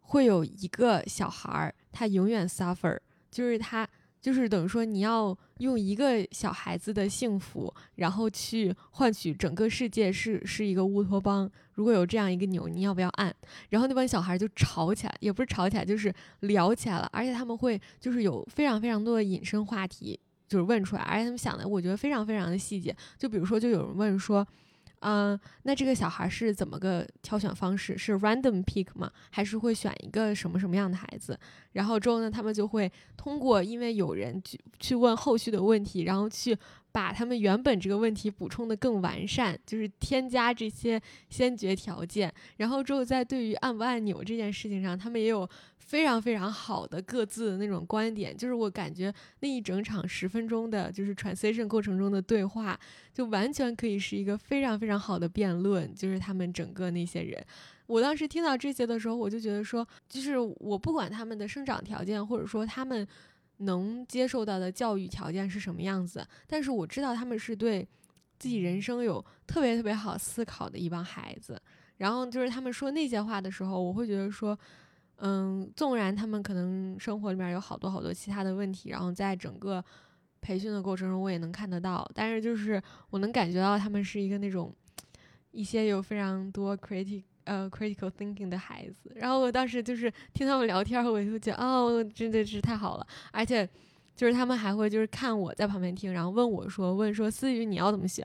会有一个小孩儿，他永远 suffer，就是他，就是等于说，你要用一个小孩子的幸福，然后去换取整个世界是是一个乌托邦。如果有这样一个钮，你要不要按？然后那帮小孩就吵起来，也不是吵起来，就是聊起来了。而且他们会就是有非常非常多的隐身话题。就是问出来，而且他们想的，我觉得非常非常的细节。就比如说，就有人问说，嗯，那这个小孩是怎么个挑选方式？是 random pick 吗？还是会选一个什么什么样的孩子？然后之后呢，他们就会通过，因为有人去去问后续的问题，然后去把他们原本这个问题补充的更完善，就是添加这些先决条件。然后之后在对于按不按钮这件事情上，他们也有。非常非常好的各自的那种观点，就是我感觉那一整场十分钟的，就是 transition 过程中的对话，就完全可以是一个非常非常好的辩论。就是他们整个那些人，我当时听到这些的时候，我就觉得说，就是我不管他们的生长条件，或者说他们能接受到的教育条件是什么样子，但是我知道他们是对自己人生有特别特别好思考的一帮孩子。然后就是他们说那些话的时候，我会觉得说。嗯，纵然他们可能生活里面有好多好多其他的问题，然后在整个培训的过程中，我也能看得到，但是就是我能感觉到他们是一个那种一些有非常多 critical 呃 critical thinking 的孩子。然后我当时就是听他们聊天，我就觉得哦，真的是太好了，而且就是他们还会就是看我在旁边听，然后问我说问说思雨你要怎么选？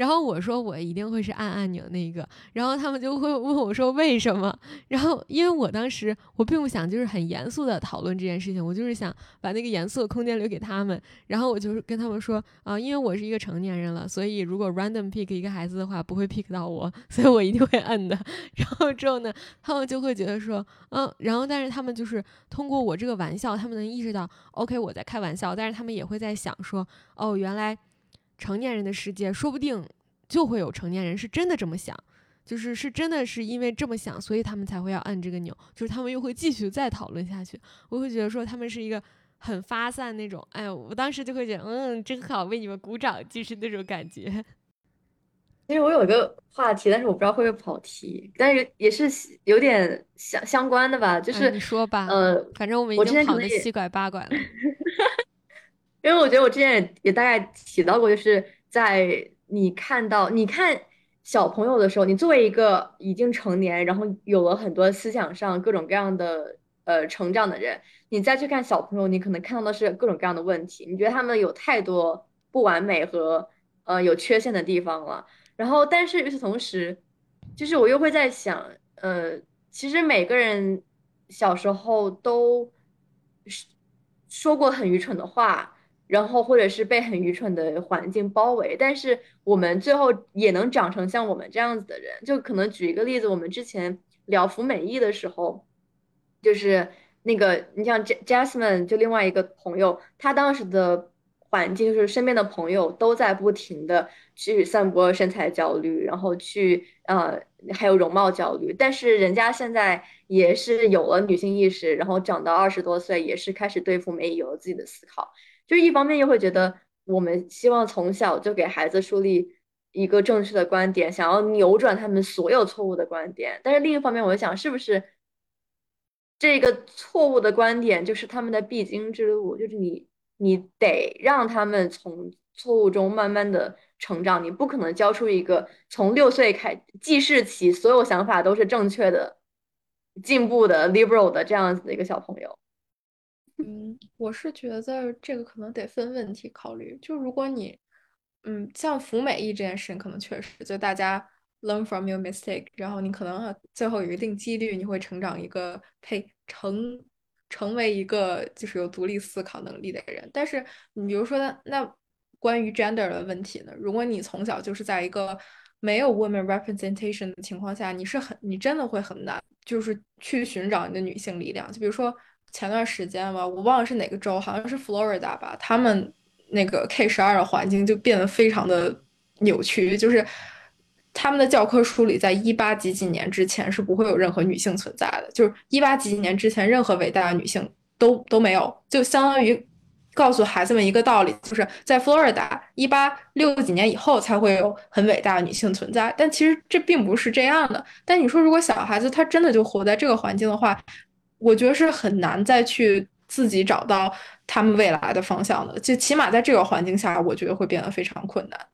然后我说我一定会是按按钮那一个，然后他们就会问我说为什么？然后因为我当时我并不想就是很严肃的讨论这件事情，我就是想把那个严肃的空间留给他们。然后我就是跟他们说啊，因为我是一个成年人了，所以如果 random pick 一个孩子的话，不会 pick 到我，所以我一定会摁的。然后之后呢，他们就会觉得说，嗯，然后但是他们就是通过我这个玩笑，他们能意识到，OK 我在开玩笑，但是他们也会在想说，哦，原来。成年人的世界，说不定就会有成年人是真的这么想，就是是真的是因为这么想，所以他们才会要按这个钮，就是他们又会继续再讨论下去。我会觉得说他们是一个很发散那种，哎，我当时就会觉得，嗯，真好，为你们鼓掌，就是那种感觉。其实我有一个话题，但是我不知道会不会跑题，但是也是有点相相关的吧，就是你说吧，呃，反正我们已经跑的七拐八拐了。因为我觉得我之前也也大概提到过，就是在你看到你看小朋友的时候，你作为一个已经成年，然后有了很多思想上各种各样的呃成长的人，你再去看小朋友，你可能看到的是各种各样的问题，你觉得他们有太多不完美和呃有缺陷的地方了。然后，但是与此同时，就是我又会在想，呃，其实每个人小时候都说过很愚蠢的话。然后，或者是被很愚蠢的环境包围，但是我们最后也能长成像我们这样子的人。就可能举一个例子，我们之前聊服美役的时候，就是那个你像 Jasmine，就另外一个朋友，他当时的环境就是身边的朋友都在不停的去散播身材焦虑，然后去呃还有容貌焦虑，但是人家现在也是有了女性意识，然后长到二十多岁，也是开始对服美役有了自己的思考。就一方面又会觉得我们希望从小就给孩子树立一个正确的观点，想要扭转他们所有错误的观点。但是另一方面，我就想，是不是这个错误的观点就是他们的必经之路？就是你，你得让他们从错误中慢慢的成长。你不可能教出一个从六岁开记事起所有想法都是正确的、进步的、liberal 的这样子的一个小朋友。嗯，我是觉得这个可能得分问题考虑。就如果你，嗯，像服美役这件事情，可能确实就大家 learn from your mistake，然后你可能最后有一定几率你会成长一个呸成成为一个就是有独立思考能力的人。但是你比如说，那关于 gender 的问题呢？如果你从小就是在一个没有 women representation 的情况下，你是很你真的会很难，就是去寻找你的女性力量。就比如说前段时间吧，我忘了是哪个州，好像是 Florida 吧，他们那个 K 十二的环境就变得非常的扭曲，就是他们的教科书里，在一八几几年之前是不会有任何女性存在的，就是一八几几年之前，任何伟大的女性都都没有，就相当于。告诉孩子们一个道理，就是在佛罗里达，一八六几年以后才会有很伟大的女性存在。但其实这并不是这样的。但你说，如果小孩子他真的就活在这个环境的话，我觉得是很难再去自己找到他们未来的方向的。就起码在这个环境下，我觉得会变得非常困难。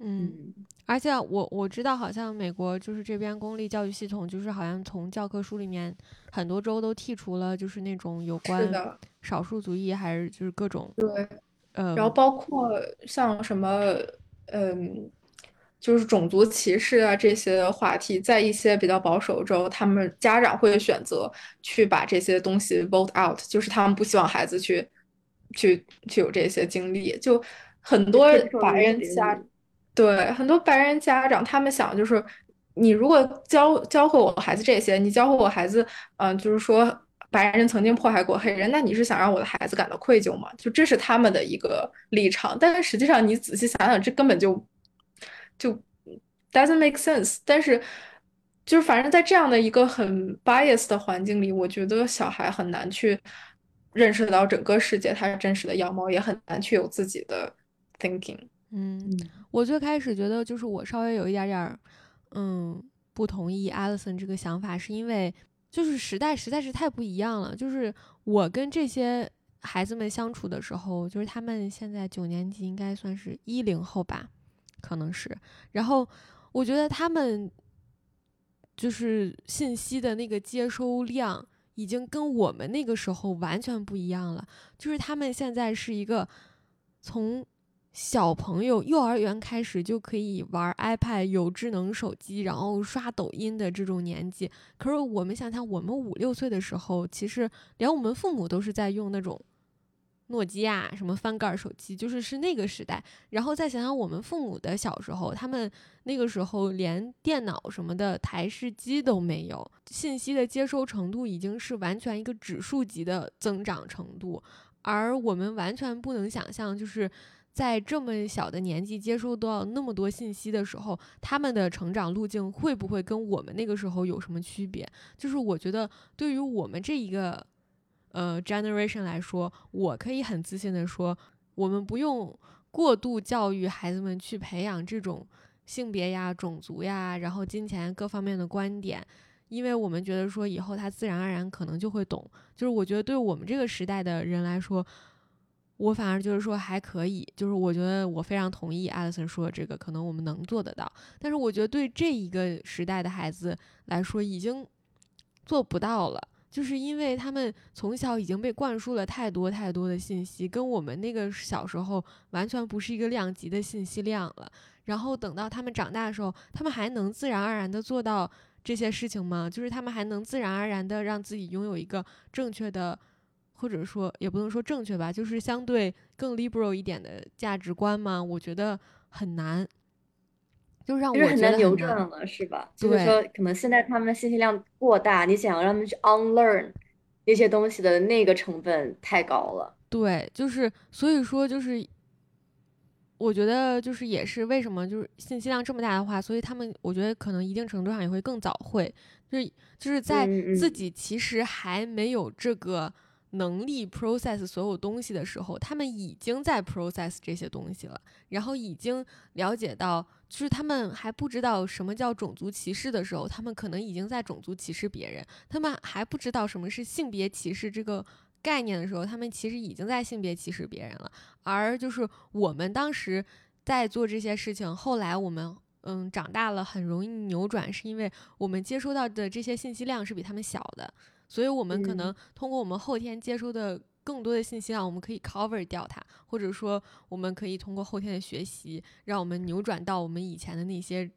嗯。而且我我知道，好像美国就是这边公立教育系统，就是好像从教科书里面很多州都剔除了，就是那种有关少数族裔还是就是各种对，呃，然后包括像什么嗯，就是种族歧视啊这些话题，在一些比较保守州，他们家长会选择去把这些东西 vote out，就是他们不希望孩子去去去有这些经历，就很多白人家。对很多白人家长，他们想就是，你如果教教会我孩子这些，你教会我孩子，嗯，就是说白人曾经迫害过黑人，那你是想让我的孩子感到愧疚吗？就这是他们的一个立场。但是实际上你仔细想想，这根本就就 doesn't make sense。但是就是反正在这样的一个很 bias 的环境里，我觉得小孩很难去认识到整个世界它真实的样貌，也很难去有自己的 thinking。嗯，我最开始觉得就是我稍微有一点点，嗯，不同意 Alison 这个想法，是因为就是时代实在是太不一样了。就是我跟这些孩子们相处的时候，就是他们现在九年级，应该算是一零后吧，可能是。然后我觉得他们就是信息的那个接收量，已经跟我们那个时候完全不一样了。就是他们现在是一个从小朋友幼儿园开始就可以玩 iPad，有智能手机，然后刷抖音的这种年纪。可是我们想想，我们五六岁的时候，其实连我们父母都是在用那种诺基亚什么翻盖手机，就是是那个时代。然后再想想我们父母的小时候，他们那个时候连电脑什么的台式机都没有，信息的接收程度已经是完全一个指数级的增长程度，而我们完全不能想象，就是。在这么小的年纪接收到那么多信息的时候，他们的成长路径会不会跟我们那个时候有什么区别？就是我觉得，对于我们这一个呃 generation 来说，我可以很自信的说，我们不用过度教育孩子们去培养这种性别呀、种族呀，然后金钱各方面的观点，因为我们觉得说以后他自然而然可能就会懂。就是我觉得，对我们这个时代的人来说。我反而就是说还可以，就是我觉得我非常同意艾 s 森说的这个，可能我们能做得到。但是我觉得对这一个时代的孩子来说，已经做不到了，就是因为他们从小已经被灌输了太多太多的信息，跟我们那个小时候完全不是一个量级的信息量了。然后等到他们长大的时候，他们还能自然而然的做到这些事情吗？就是他们还能自然而然的让自己拥有一个正确的。或者说也不能说正确吧，就是相对更 liberal 一点的价值观吗，我觉得很难，就让我觉得很难扭转了，是吧？就是说，可能现在他们信息量过大，你想要让他们去 unlearn 那些东西的那个成本太高了。对，就是所以说，就是我觉得就是也是为什么就是信息量这么大的话，所以他们我觉得可能一定程度上也会更早会，就是就是在自己其实还没有这个。能力 process 所有东西的时候，他们已经在 process 这些东西了，然后已经了解到，就是他们还不知道什么叫种族歧视的时候，他们可能已经在种族歧视别人；他们还不知道什么是性别歧视这个概念的时候，他们其实已经在性别歧视别人了。而就是我们当时在做这些事情，后来我们嗯长大了，很容易扭转，是因为我们接收到的这些信息量是比他们小的。所以，我们可能通过我们后天接收的更多的信息量，我们可以 cover 掉它，或者说，我们可以通过后天的学习，让我们扭转到我们以前的那些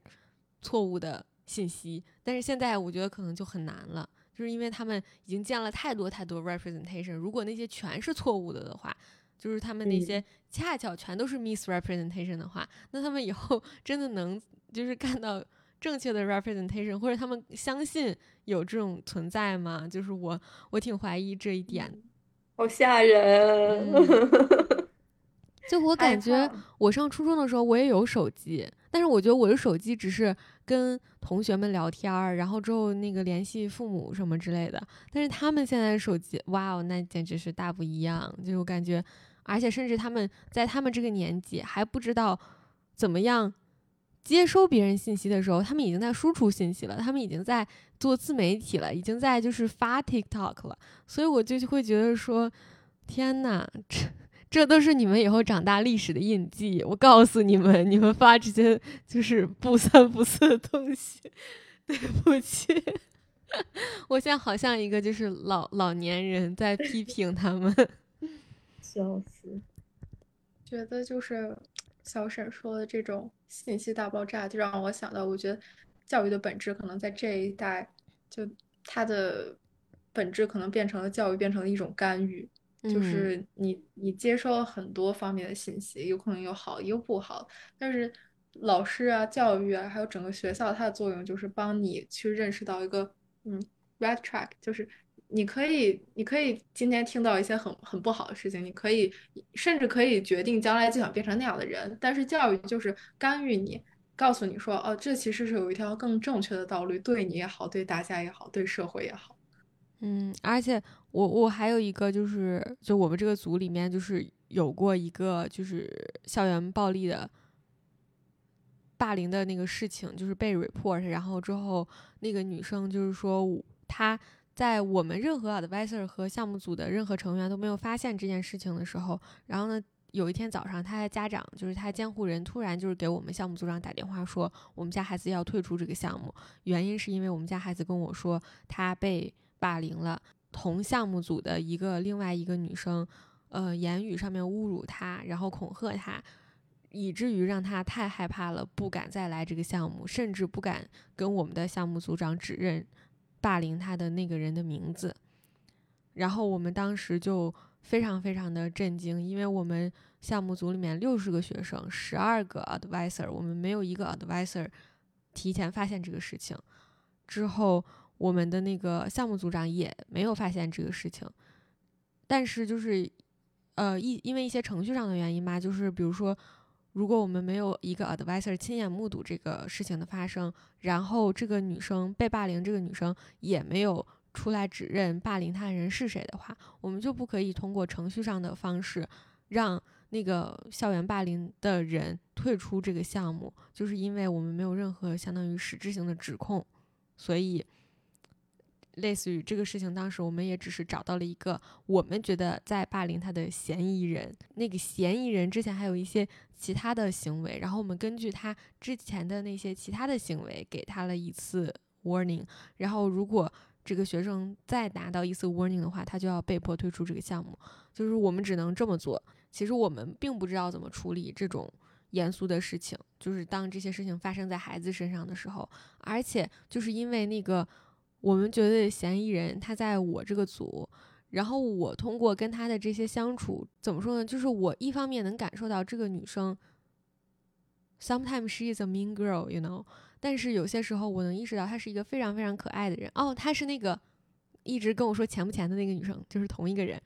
错误的信息。但是现在，我觉得可能就很难了，就是因为他们已经见了太多太多 representation。如果那些全是错误的的话，就是他们那些恰巧全都是 misrepresentation 的话，那他们以后真的能就是看到正确的 representation，或者他们相信有这种存在吗？就是我我挺怀疑这一点。好吓人！就我感觉，我上初中的时候我也有手机，但是我觉得我的手机只是跟同学们聊天儿，然后之后那个联系父母什么之类的。但是他们现在的手机，哇哦，那简直是大不一样。就我感觉，而且甚至他们在他们这个年纪还不知道怎么样接收别人信息的时候，他们已经在输出信息了，他们已经在做自媒体了，已经在就是发 TikTok 了。所以我就会觉得说，天呐，这。这都是你们以后长大历史的印记。我告诉你们，你们发这些就是不三不四的东西，对不起。我现在好像一个就是老老年人在批评他们，笑死。觉得就是小沈说的这种信息大爆炸，就让我想到，我觉得教育的本质可能在这一代，就它的本质可能变成了教育，变成了一种干预。就是你，你接收了很多方面的信息，有可能有好也，有不好。但是老师啊、教育啊，还有整个学校，它的作用就是帮你去认识到一个，嗯，right track，就是你可以，你可以今天听到一些很很不好的事情，你可以甚至可以决定将来就想变成那样的人。但是教育就是干预你，告诉你说，哦，这其实是有一条更正确的道路，对你也好，对大家也好，对社会也好。嗯，而且我我还有一个就是，就我们这个组里面就是有过一个就是校园暴力的霸凌的那个事情，就是被 report，然后之后那个女生就是说她在我们任何 advisor 和项目组的任何成员都没有发现这件事情的时候，然后呢有一天早上，他的家长就是他监护人突然就是给我们项目组长打电话说，我们家孩子要退出这个项目，原因是因为我们家孩子跟我说他被。霸凌了同项目组的一个另外一个女生，呃，言语上面侮辱他，然后恐吓他，以至于让他太害怕了，不敢再来这个项目，甚至不敢跟我们的项目组长指认霸凌他的那个人的名字。然后我们当时就非常非常的震惊，因为我们项目组里面六十个学生，十二个 advisor，我们没有一个 advisor 提前发现这个事情，之后。我们的那个项目组长也没有发现这个事情，但是就是，呃，一因为一些程序上的原因嘛，就是比如说，如果我们没有一个 advisor 亲眼目睹这个事情的发生，然后这个女生被霸凌，这个女生也没有出来指认霸凌她的人是谁的话，我们就不可以通过程序上的方式让那个校园霸凌的人退出这个项目，就是因为我们没有任何相当于实质性的指控，所以。类似于这个事情，当时我们也只是找到了一个我们觉得在霸凌他的嫌疑人。那个嫌疑人之前还有一些其他的行为，然后我们根据他之前的那些其他的行为，给他了一次 warning。然后如果这个学生再拿到一次 warning 的话，他就要被迫退出这个项目。就是我们只能这么做。其实我们并不知道怎么处理这种严肃的事情，就是当这些事情发生在孩子身上的时候，而且就是因为那个。我们觉得嫌疑人他在我这个组，然后我通过跟他的这些相处，怎么说呢？就是我一方面能感受到这个女生，sometimes she is a mean girl，you know，但是有些时候我能意识到她是一个非常非常可爱的人。哦，她是那个一直跟我说钱不钱的那个女生，就是同一个人。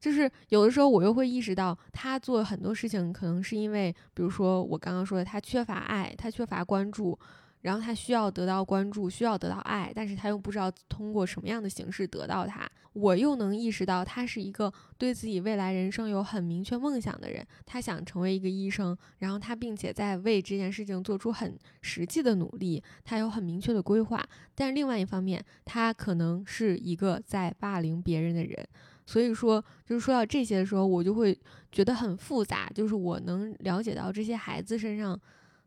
就是有的时候我又会意识到，她做很多事情可能是因为，比如说我刚刚说的，她缺乏爱，她缺乏关注。然后他需要得到关注，需要得到爱，但是他又不知道通过什么样的形式得到它。我又能意识到他是一个对自己未来人生有很明确梦想的人，他想成为一个医生，然后他并且在为这件事情做出很实际的努力，他有很明确的规划。但是另外一方面，他可能是一个在霸凌别人的人。所以说，就是说到这些的时候，我就会觉得很复杂，就是我能了解到这些孩子身上。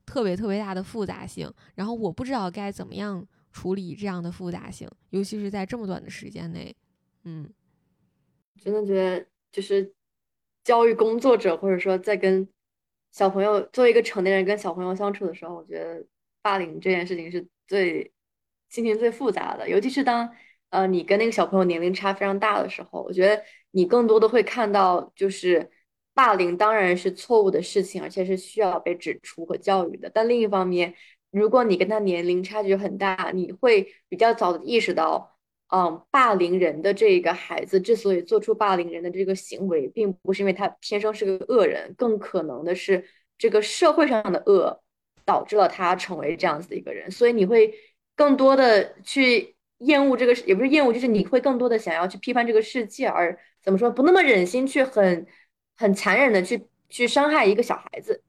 特别特别大的复杂性，然后我不知道该怎么样处理这样的复杂性，尤其是在这么短的时间内。嗯，真的觉得就是教育工作者，或者说在跟小朋友作为一个成年人跟小朋友相处的时候，我觉得霸凌这件事情是最心情最复杂的，尤其是当呃你跟那个小朋友年龄差非常大的时候，我觉得你更多的会看到就是。霸凌当然是错误的事情，而且是需要被指出和教育的。但另一方面，如果你跟他年龄差距很大，你会比较早的意识到，嗯，霸凌人的这个孩子之所以做出霸凌人的这个行为，并不是因为他天生是个恶人，更可能的是这个社会上的恶导致了他成为这样子的一个人。所以你会更多的去厌恶这个，也不是厌恶，就是你会更多的想要去批判这个世界，而怎么说，不那么忍心去很。很残忍的去去伤害一个小孩子，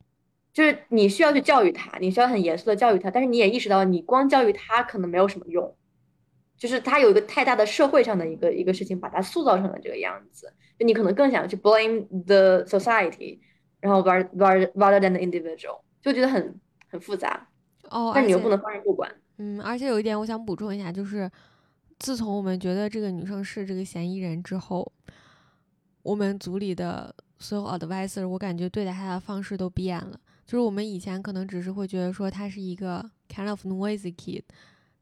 就是你需要去教育他，你需要很严肃的教育他，但是你也意识到你光教育他可能没有什么用，就是他有一个太大的社会上的一个一个事情把他塑造成了这个样子，就你可能更想去 blame the society，然后 rather rather than the individual，就觉得很很复杂哦，但你又不能放任不管。嗯，而且有一点我想补充一下，就是自从我们觉得这个女生是这个嫌疑人之后，我们组里的。所有 advisor，我感觉对待他的方式都变了。就是我们以前可能只是会觉得说他是一个 kind of noisy kid，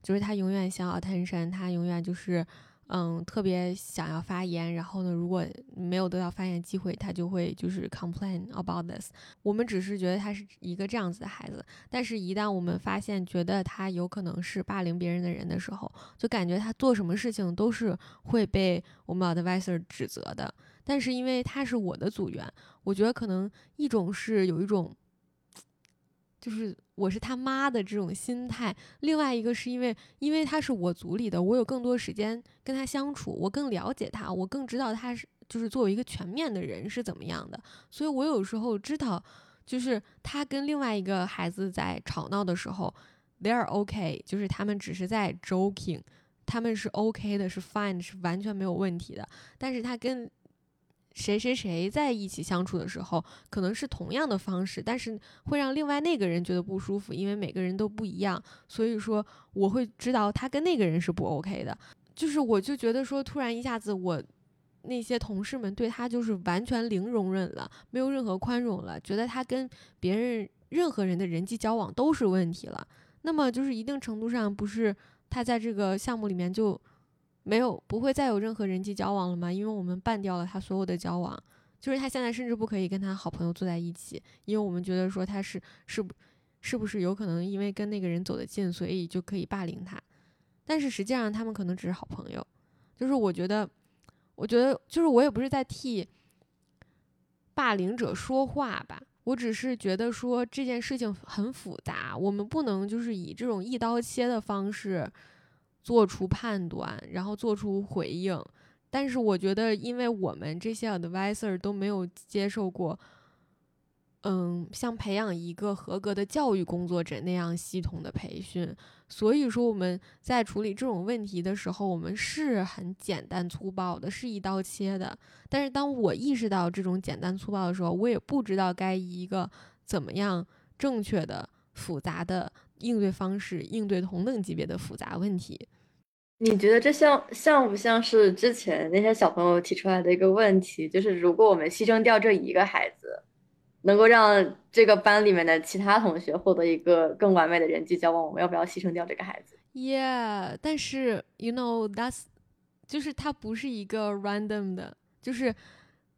就是他永远想要 attention，他永远就是嗯特别想要发言。然后呢，如果没有得到发言机会，他就会就是 complain about this。我们只是觉得他是一个这样子的孩子，但是一旦我们发现觉得他有可能是霸凌别人的人的时候，就感觉他做什么事情都是会被我们 advisor 指责的。但是因为他是我的组员，我觉得可能一种是有一种，就是我是他妈的这种心态；另外一个是因为，因为他是我组里的，我有更多时间跟他相处，我更了解他，我更知道他是就是作为一个全面的人是怎么样的，所以我有时候知道，就是他跟另外一个孩子在吵闹的时候，they are okay，就是他们只是在 joking，他们是 OK 的，是 fine，是完全没有问题的，但是他跟谁谁谁在一起相处的时候，可能是同样的方式，但是会让另外那个人觉得不舒服，因为每个人都不一样。所以说，我会知道他跟那个人是不 OK 的。就是我就觉得说，突然一下子，我那些同事们对他就是完全零容忍了，没有任何宽容了，觉得他跟别人任何人的人际交往都是问题了。那么就是一定程度上，不是他在这个项目里面就。没有，不会再有任何人际交往了吗？因为我们办掉了他所有的交往，就是他现在甚至不可以跟他好朋友坐在一起，因为我们觉得说他是是不，是不是有可能因为跟那个人走得近，所以就可以霸凌他？但是实际上他们可能只是好朋友。就是我觉得，我觉得就是我也不是在替霸凌者说话吧，我只是觉得说这件事情很复杂，我们不能就是以这种一刀切的方式。做出判断，然后做出回应，但是我觉得，因为我们这些 advisor 都没有接受过，嗯，像培养一个合格的教育工作者那样系统的培训，所以说我们在处理这种问题的时候，我们是很简单粗暴的，是一刀切的。但是当我意识到这种简单粗暴的时候，我也不知道该以一个怎么样正确的、复杂的应对方式应对同等级别的复杂问题。你觉得这像像不像是之前那些小朋友提出来的一个问题？就是如果我们牺牲掉这一个孩子，能够让这个班里面的其他同学获得一个更完美的人际交往，我们要不要牺牲掉这个孩子？Yeah，但是 you know that's 就是他不是一个 random 的，就是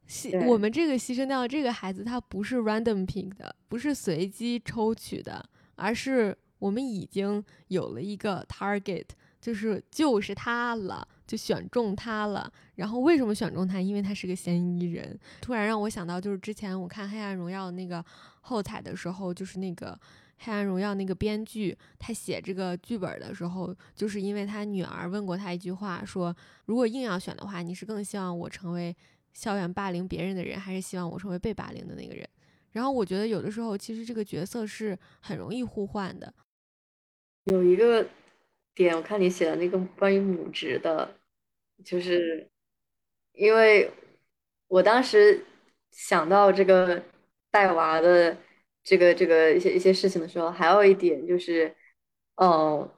牺我们这个牺牲掉这个孩子，他不是 random pick 的，不是随机抽取的，而是我们已经有了一个 target。就是就是他了，就选中他了。然后为什么选中他？因为他是个嫌疑人。突然让我想到，就是之前我看《黑暗荣耀》那个后采的时候，就是那个《黑暗荣耀》那个编剧，他写这个剧本的时候，就是因为他女儿问过他一句话，说如果硬要选的话，你是更希望我成为校园霸凌别人的人，还是希望我成为被霸凌的那个人？然后我觉得有的时候其实这个角色是很容易互换的。有一个。点我看你写的那个关于母职的，就是因为我当时想到这个带娃的这个这个一些一些事情的时候，还有一点就是，嗯，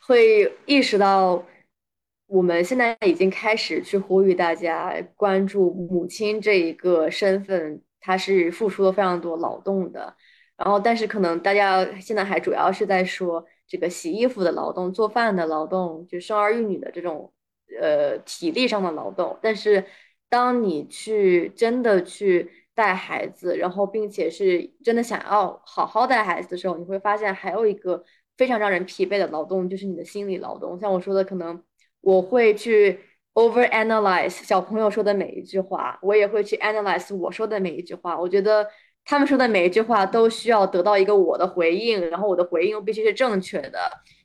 会意识到我们现在已经开始去呼吁大家关注母亲这一个身份，她是付出了非常多劳动的，然后但是可能大家现在还主要是在说。这个洗衣服的劳动、做饭的劳动，就生儿育女的这种，呃，体力上的劳动。但是，当你去真的去带孩子，然后并且是真的想要好好带孩子的时候，你会发现还有一个非常让人疲惫的劳动，就是你的心理劳动。像我说的，可能我会去 over analyze 小朋友说的每一句话，我也会去 analyze 我说的每一句话。我觉得他们说的每一句话都需要得到一个我的回应，然后我的回应又必须是正确的，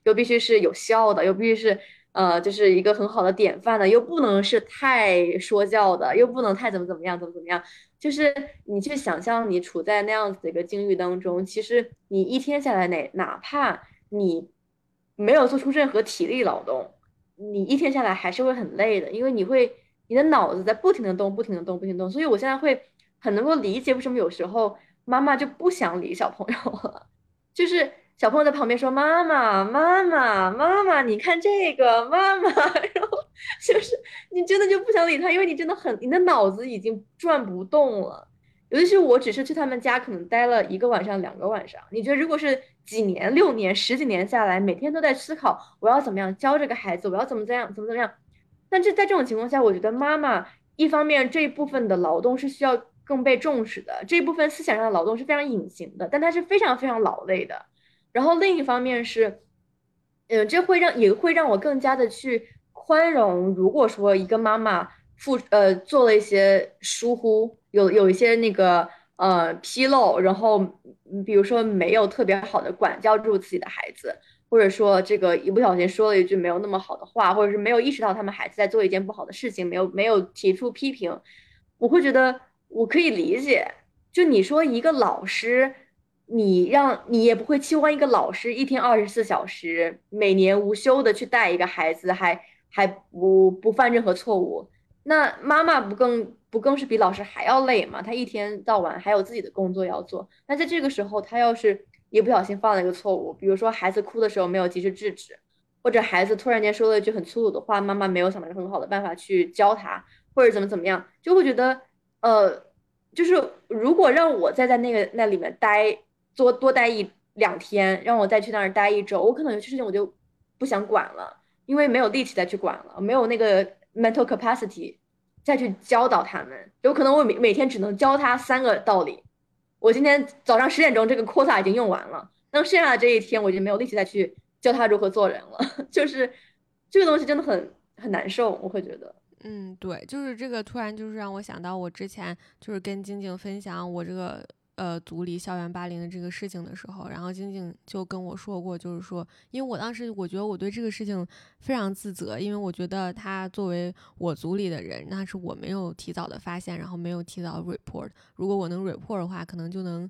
又必须是有效的，又必须是。呃，就是一个很好的典范的，又不能是太说教的，又不能太怎么怎么样，怎么怎么样。就是你去想象你处在那样子的一个境遇当中，其实你一天下来，哪哪怕你没有做出任何体力劳动，你一天下来还是会很累的，因为你会你的脑子在不停的动，不停的动，不停动。所以我现在会很能够理解为什么有时候妈妈就不想理小朋友了，就是。小朋友在旁边说：“妈妈，妈妈，妈妈，你看这个，妈妈。”然后就是你真的就不想理他，因为你真的很，你的脑子已经转不动了。尤其是我只是去他们家，可能待了一个晚上、两个晚上。你觉得，如果是几年、六年、十几年下来，每天都在思考我要怎么样教这个孩子，我要怎么怎样，怎么怎么样？但这在这种情况下，我觉得妈妈一方面这一部分的劳动是需要更被重视的，这一部分思想上的劳动是非常隐形的，但它是非常非常劳累的。然后另一方面是，嗯，这会让也会让我更加的去宽容。如果说一个妈妈负呃做了一些疏忽，有有一些那个呃纰漏，然后比如说没有特别好的管教住自己的孩子，或者说这个一不小心说了一句没有那么好的话，或者是没有意识到他们孩子在做一件不好的事情，没有没有提出批评，我会觉得我可以理解。就你说一个老师。你让你也不会期望一个老师一天二十四小时，每年无休的去带一个孩子，还还不不犯任何错误。那妈妈不更不更是比老师还要累吗？她一天到晚还有自己的工作要做。那在这个时候，她要是一不小心犯了一个错误，比如说孩子哭的时候没有及时制止，或者孩子突然间说了一句很粗鲁的话，妈妈没有想到很好的办法去教他，或者怎么怎么样，就会觉得，呃，就是如果让我再在那个那里面待。多多待一两天，让我再去那儿待一周，我可能有些事情我就不想管了，因为没有力气再去管了，没有那个 mental capacity 再去教导他们。有可能我每每天只能教他三个道理。我今天早上十点钟这个 quota 已经用完了，那剩下的这一天我就没有力气再去教他如何做人了。就是这个东西真的很很难受，我会觉得。嗯，对，就是这个突然就是让我想到我之前就是跟晶晶分享我这个。呃，组里校园霸凌的这个事情的时候，然后晶晶就跟我说过，就是说，因为我当时我觉得我对这个事情非常自责，因为我觉得他作为我组里的人，那是我没有提早的发现，然后没有提早 report。如果我能 report 的话，可能就能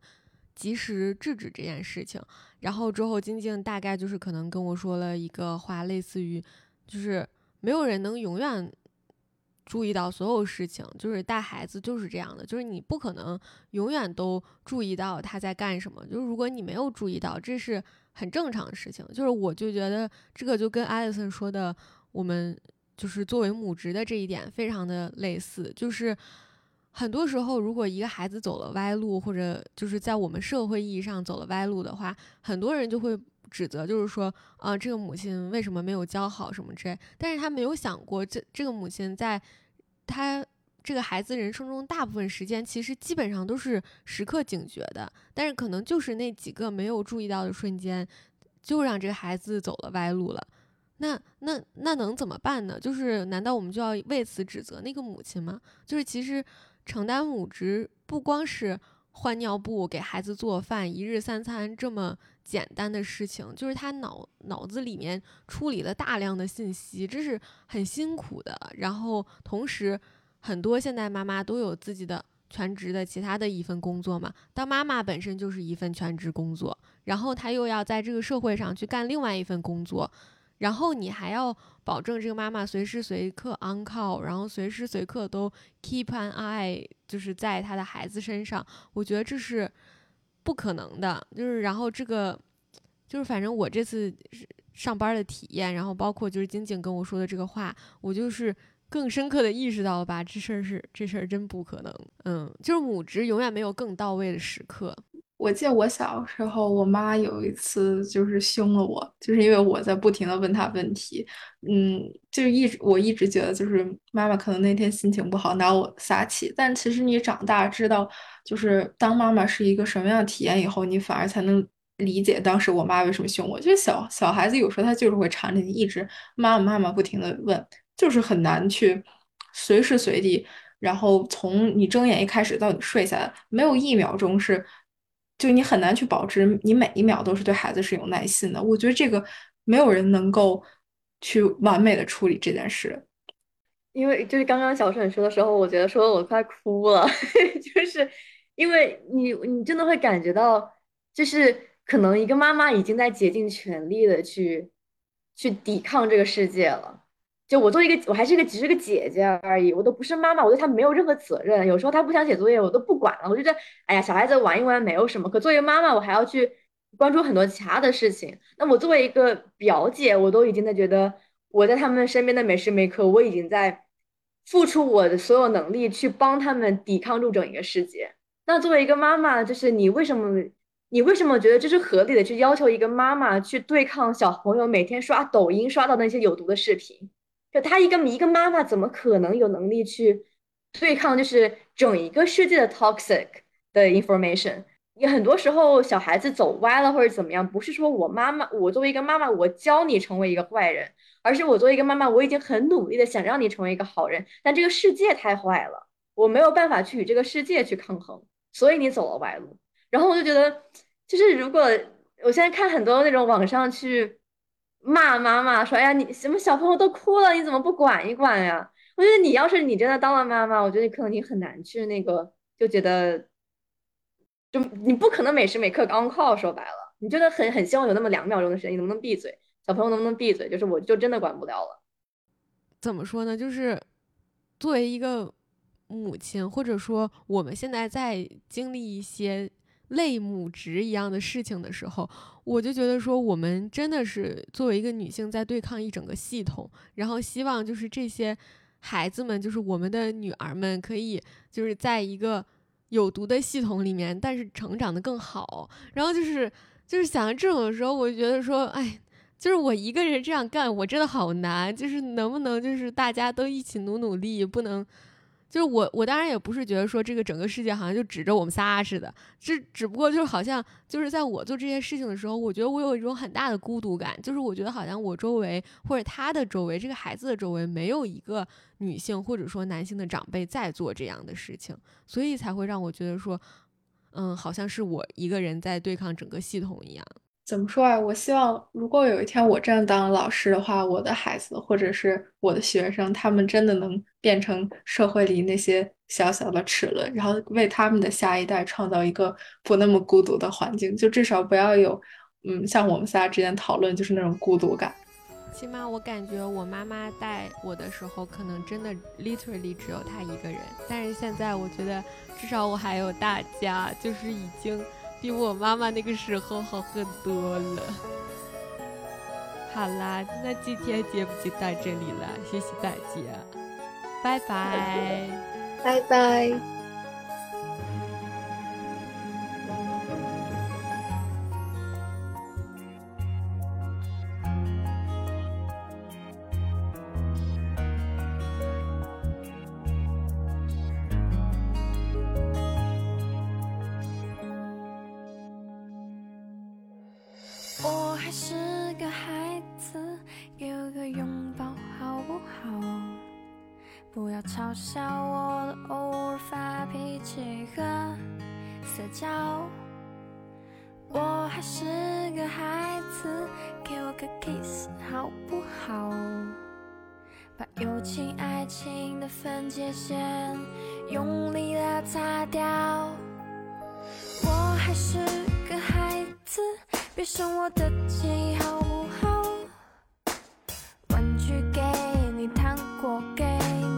及时制止这件事情。然后之后，晶晶大概就是可能跟我说了一个话，类似于，就是没有人能永远。注意到所有事情，就是带孩子就是这样的，就是你不可能永远都注意到他在干什么。就是如果你没有注意到，这是很正常的事情。就是我就觉得这个就跟艾丽森说的，我们就是作为母职的这一点非常的类似。就是很多时候，如果一个孩子走了歪路，或者就是在我们社会意义上走了歪路的话，很多人就会指责，就是说啊，这个母亲为什么没有教好什么之类。但是他没有想过，这这个母亲在。他这个孩子人生中大部分时间，其实基本上都是时刻警觉的，但是可能就是那几个没有注意到的瞬间，就让这个孩子走了歪路了。那那那能怎么办呢？就是难道我们就要为此指责那个母亲吗？就是其实承担母职不光是换尿布、给孩子做饭、一日三餐这么简单的事情，就是他脑脑子里面处理了大量的信息，这是很辛苦的。然后同时，很多现在妈妈都有自己的全职的其他的一份工作嘛。当妈妈本身就是一份全职工作，然后她又要在这个社会上去干另外一份工作。然后你还要保证这个妈妈随时随刻 on call，然后随时随刻都 keep an eye，就是在她的孩子身上。我觉得这是不可能的。就是然后这个，就是反正我这次上班的体验，然后包括就是晶晶跟我说的这个话，我就是更深刻的意识到了吧，这事儿是这事儿真不可能。嗯，就是母职永远没有更到位的时刻。我记得我小时候，我妈有一次就是凶了我，就是因为我在不停的问她问题，嗯，就是一直我一直觉得就是妈妈可能那天心情不好拿我撒气，但其实你长大知道，就是当妈妈是一个什么样的体验以后，你反而才能理解当时我妈为什么凶我。就是小小孩子有时候他就是会缠着你一直妈妈妈妈不停的问，就是很难去随时随地。然后从你睁眼一开始到你睡下来，没有一秒钟是，就你很难去保持你每一秒都是对孩子是有耐心的。我觉得这个没有人能够去完美的处理这件事。因为就是刚刚小沈说的时候，我觉得说我快哭了，就是因为你你真的会感觉到，就是可能一个妈妈已经在竭尽全力的去去抵抗这个世界了。就我作为一个，我还是一个只是个姐姐而已，我都不是妈妈，我对她没有任何责任。有时候她不想写作业，我都不管了。我觉得，哎呀，小孩子玩一玩没有什么。可作为妈妈，我还要去关注很多其他的事情。那我作为一个表姐，我都已经在觉得我在他们身边的每时每刻，我已经在付出我的所有能力去帮他们抵抗住整一个世界。那作为一个妈妈，就是你为什么，你为什么觉得这是合理的？去要求一个妈妈去对抗小朋友每天刷抖音刷到那些有毒的视频？就他一个一个妈妈怎么可能有能力去对抗，就是整一个世界的 toxic 的 information？也很多时候小孩子走歪了或者怎么样，不是说我妈妈，我作为一个妈妈，我教你成为一个坏人，而是我作为一个妈妈，我已经很努力的想让你成为一个好人，但这个世界太坏了，我没有办法去与这个世界去抗衡，所以你走了歪路。然后我就觉得，就是如果我现在看很多那种网上去。骂妈妈说：“哎呀，你什么小朋友都哭了，你怎么不管一管呀？”我觉得你要是你真的当了妈妈，我觉得你可能你很难去那个，就觉得，就你不可能每时每刻 on call。说白了，你真的很很希望有那么两秒钟的时间，你能不能闭嘴？小朋友能不能闭嘴？就是我就真的管不了了。怎么说呢？就是作为一个母亲，或者说我们现在在经历一些。类母职一样的事情的时候，我就觉得说，我们真的是作为一个女性在对抗一整个系统，然后希望就是这些孩子们，就是我们的女儿们，可以就是在一个有毒的系统里面，但是成长的更好。然后就是就是想这种时候，我就觉得说，哎，就是我一个人这样干，我真的好难。就是能不能就是大家都一起努努力，不能。就是我，我当然也不是觉得说这个整个世界好像就指着我们仨似的，这只不过就是好像就是在我做这些事情的时候，我觉得我有一种很大的孤独感，就是我觉得好像我周围或者他的周围，这个孩子的周围没有一个女性或者说男性的长辈在做这样的事情，所以才会让我觉得说，嗯，好像是我一个人在对抗整个系统一样。怎么说啊？我希望如果有一天我真的当老师的话，我的孩子或者是我的学生，他们真的能变成社会里那些小小的齿轮，然后为他们的下一代创造一个不那么孤独的环境，就至少不要有，嗯，像我们仨之间讨论就是那种孤独感。起码我感觉我妈妈带我的时候，可能真的 literally 只有她一个人，但是现在我觉得至少我还有大家，就是已经。比我妈妈那个时候好很多了。好啦，那今天节目就到这里了，谢谢大家，拜拜，拜拜。是个孩子，给我个拥抱好不好？不要嘲笑我的偶尔发脾气和撒娇，我还是个孩子，给我个 kiss 好不好？把友情爱情的分界线用力的擦掉。我还是个孩子，别生我的气好不好玩具给你糖果给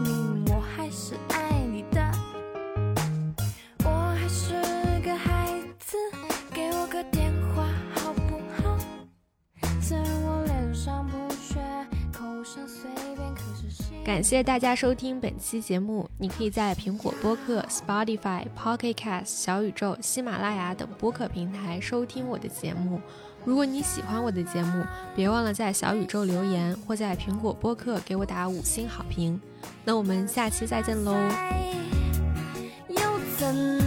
你我还是爱你的。我还是个孩子给我个电话好不好？虽然我脸上不屑口上随感谢大家收听本期节目。你可以在苹果播客、Spotify、Pocket Cast、小宇宙、喜马拉雅等播客平台收听我的节目。如果你喜欢我的节目，别忘了在小宇宙留言或在苹果播客给我打五星好评。那我们下期再见喽！又怎么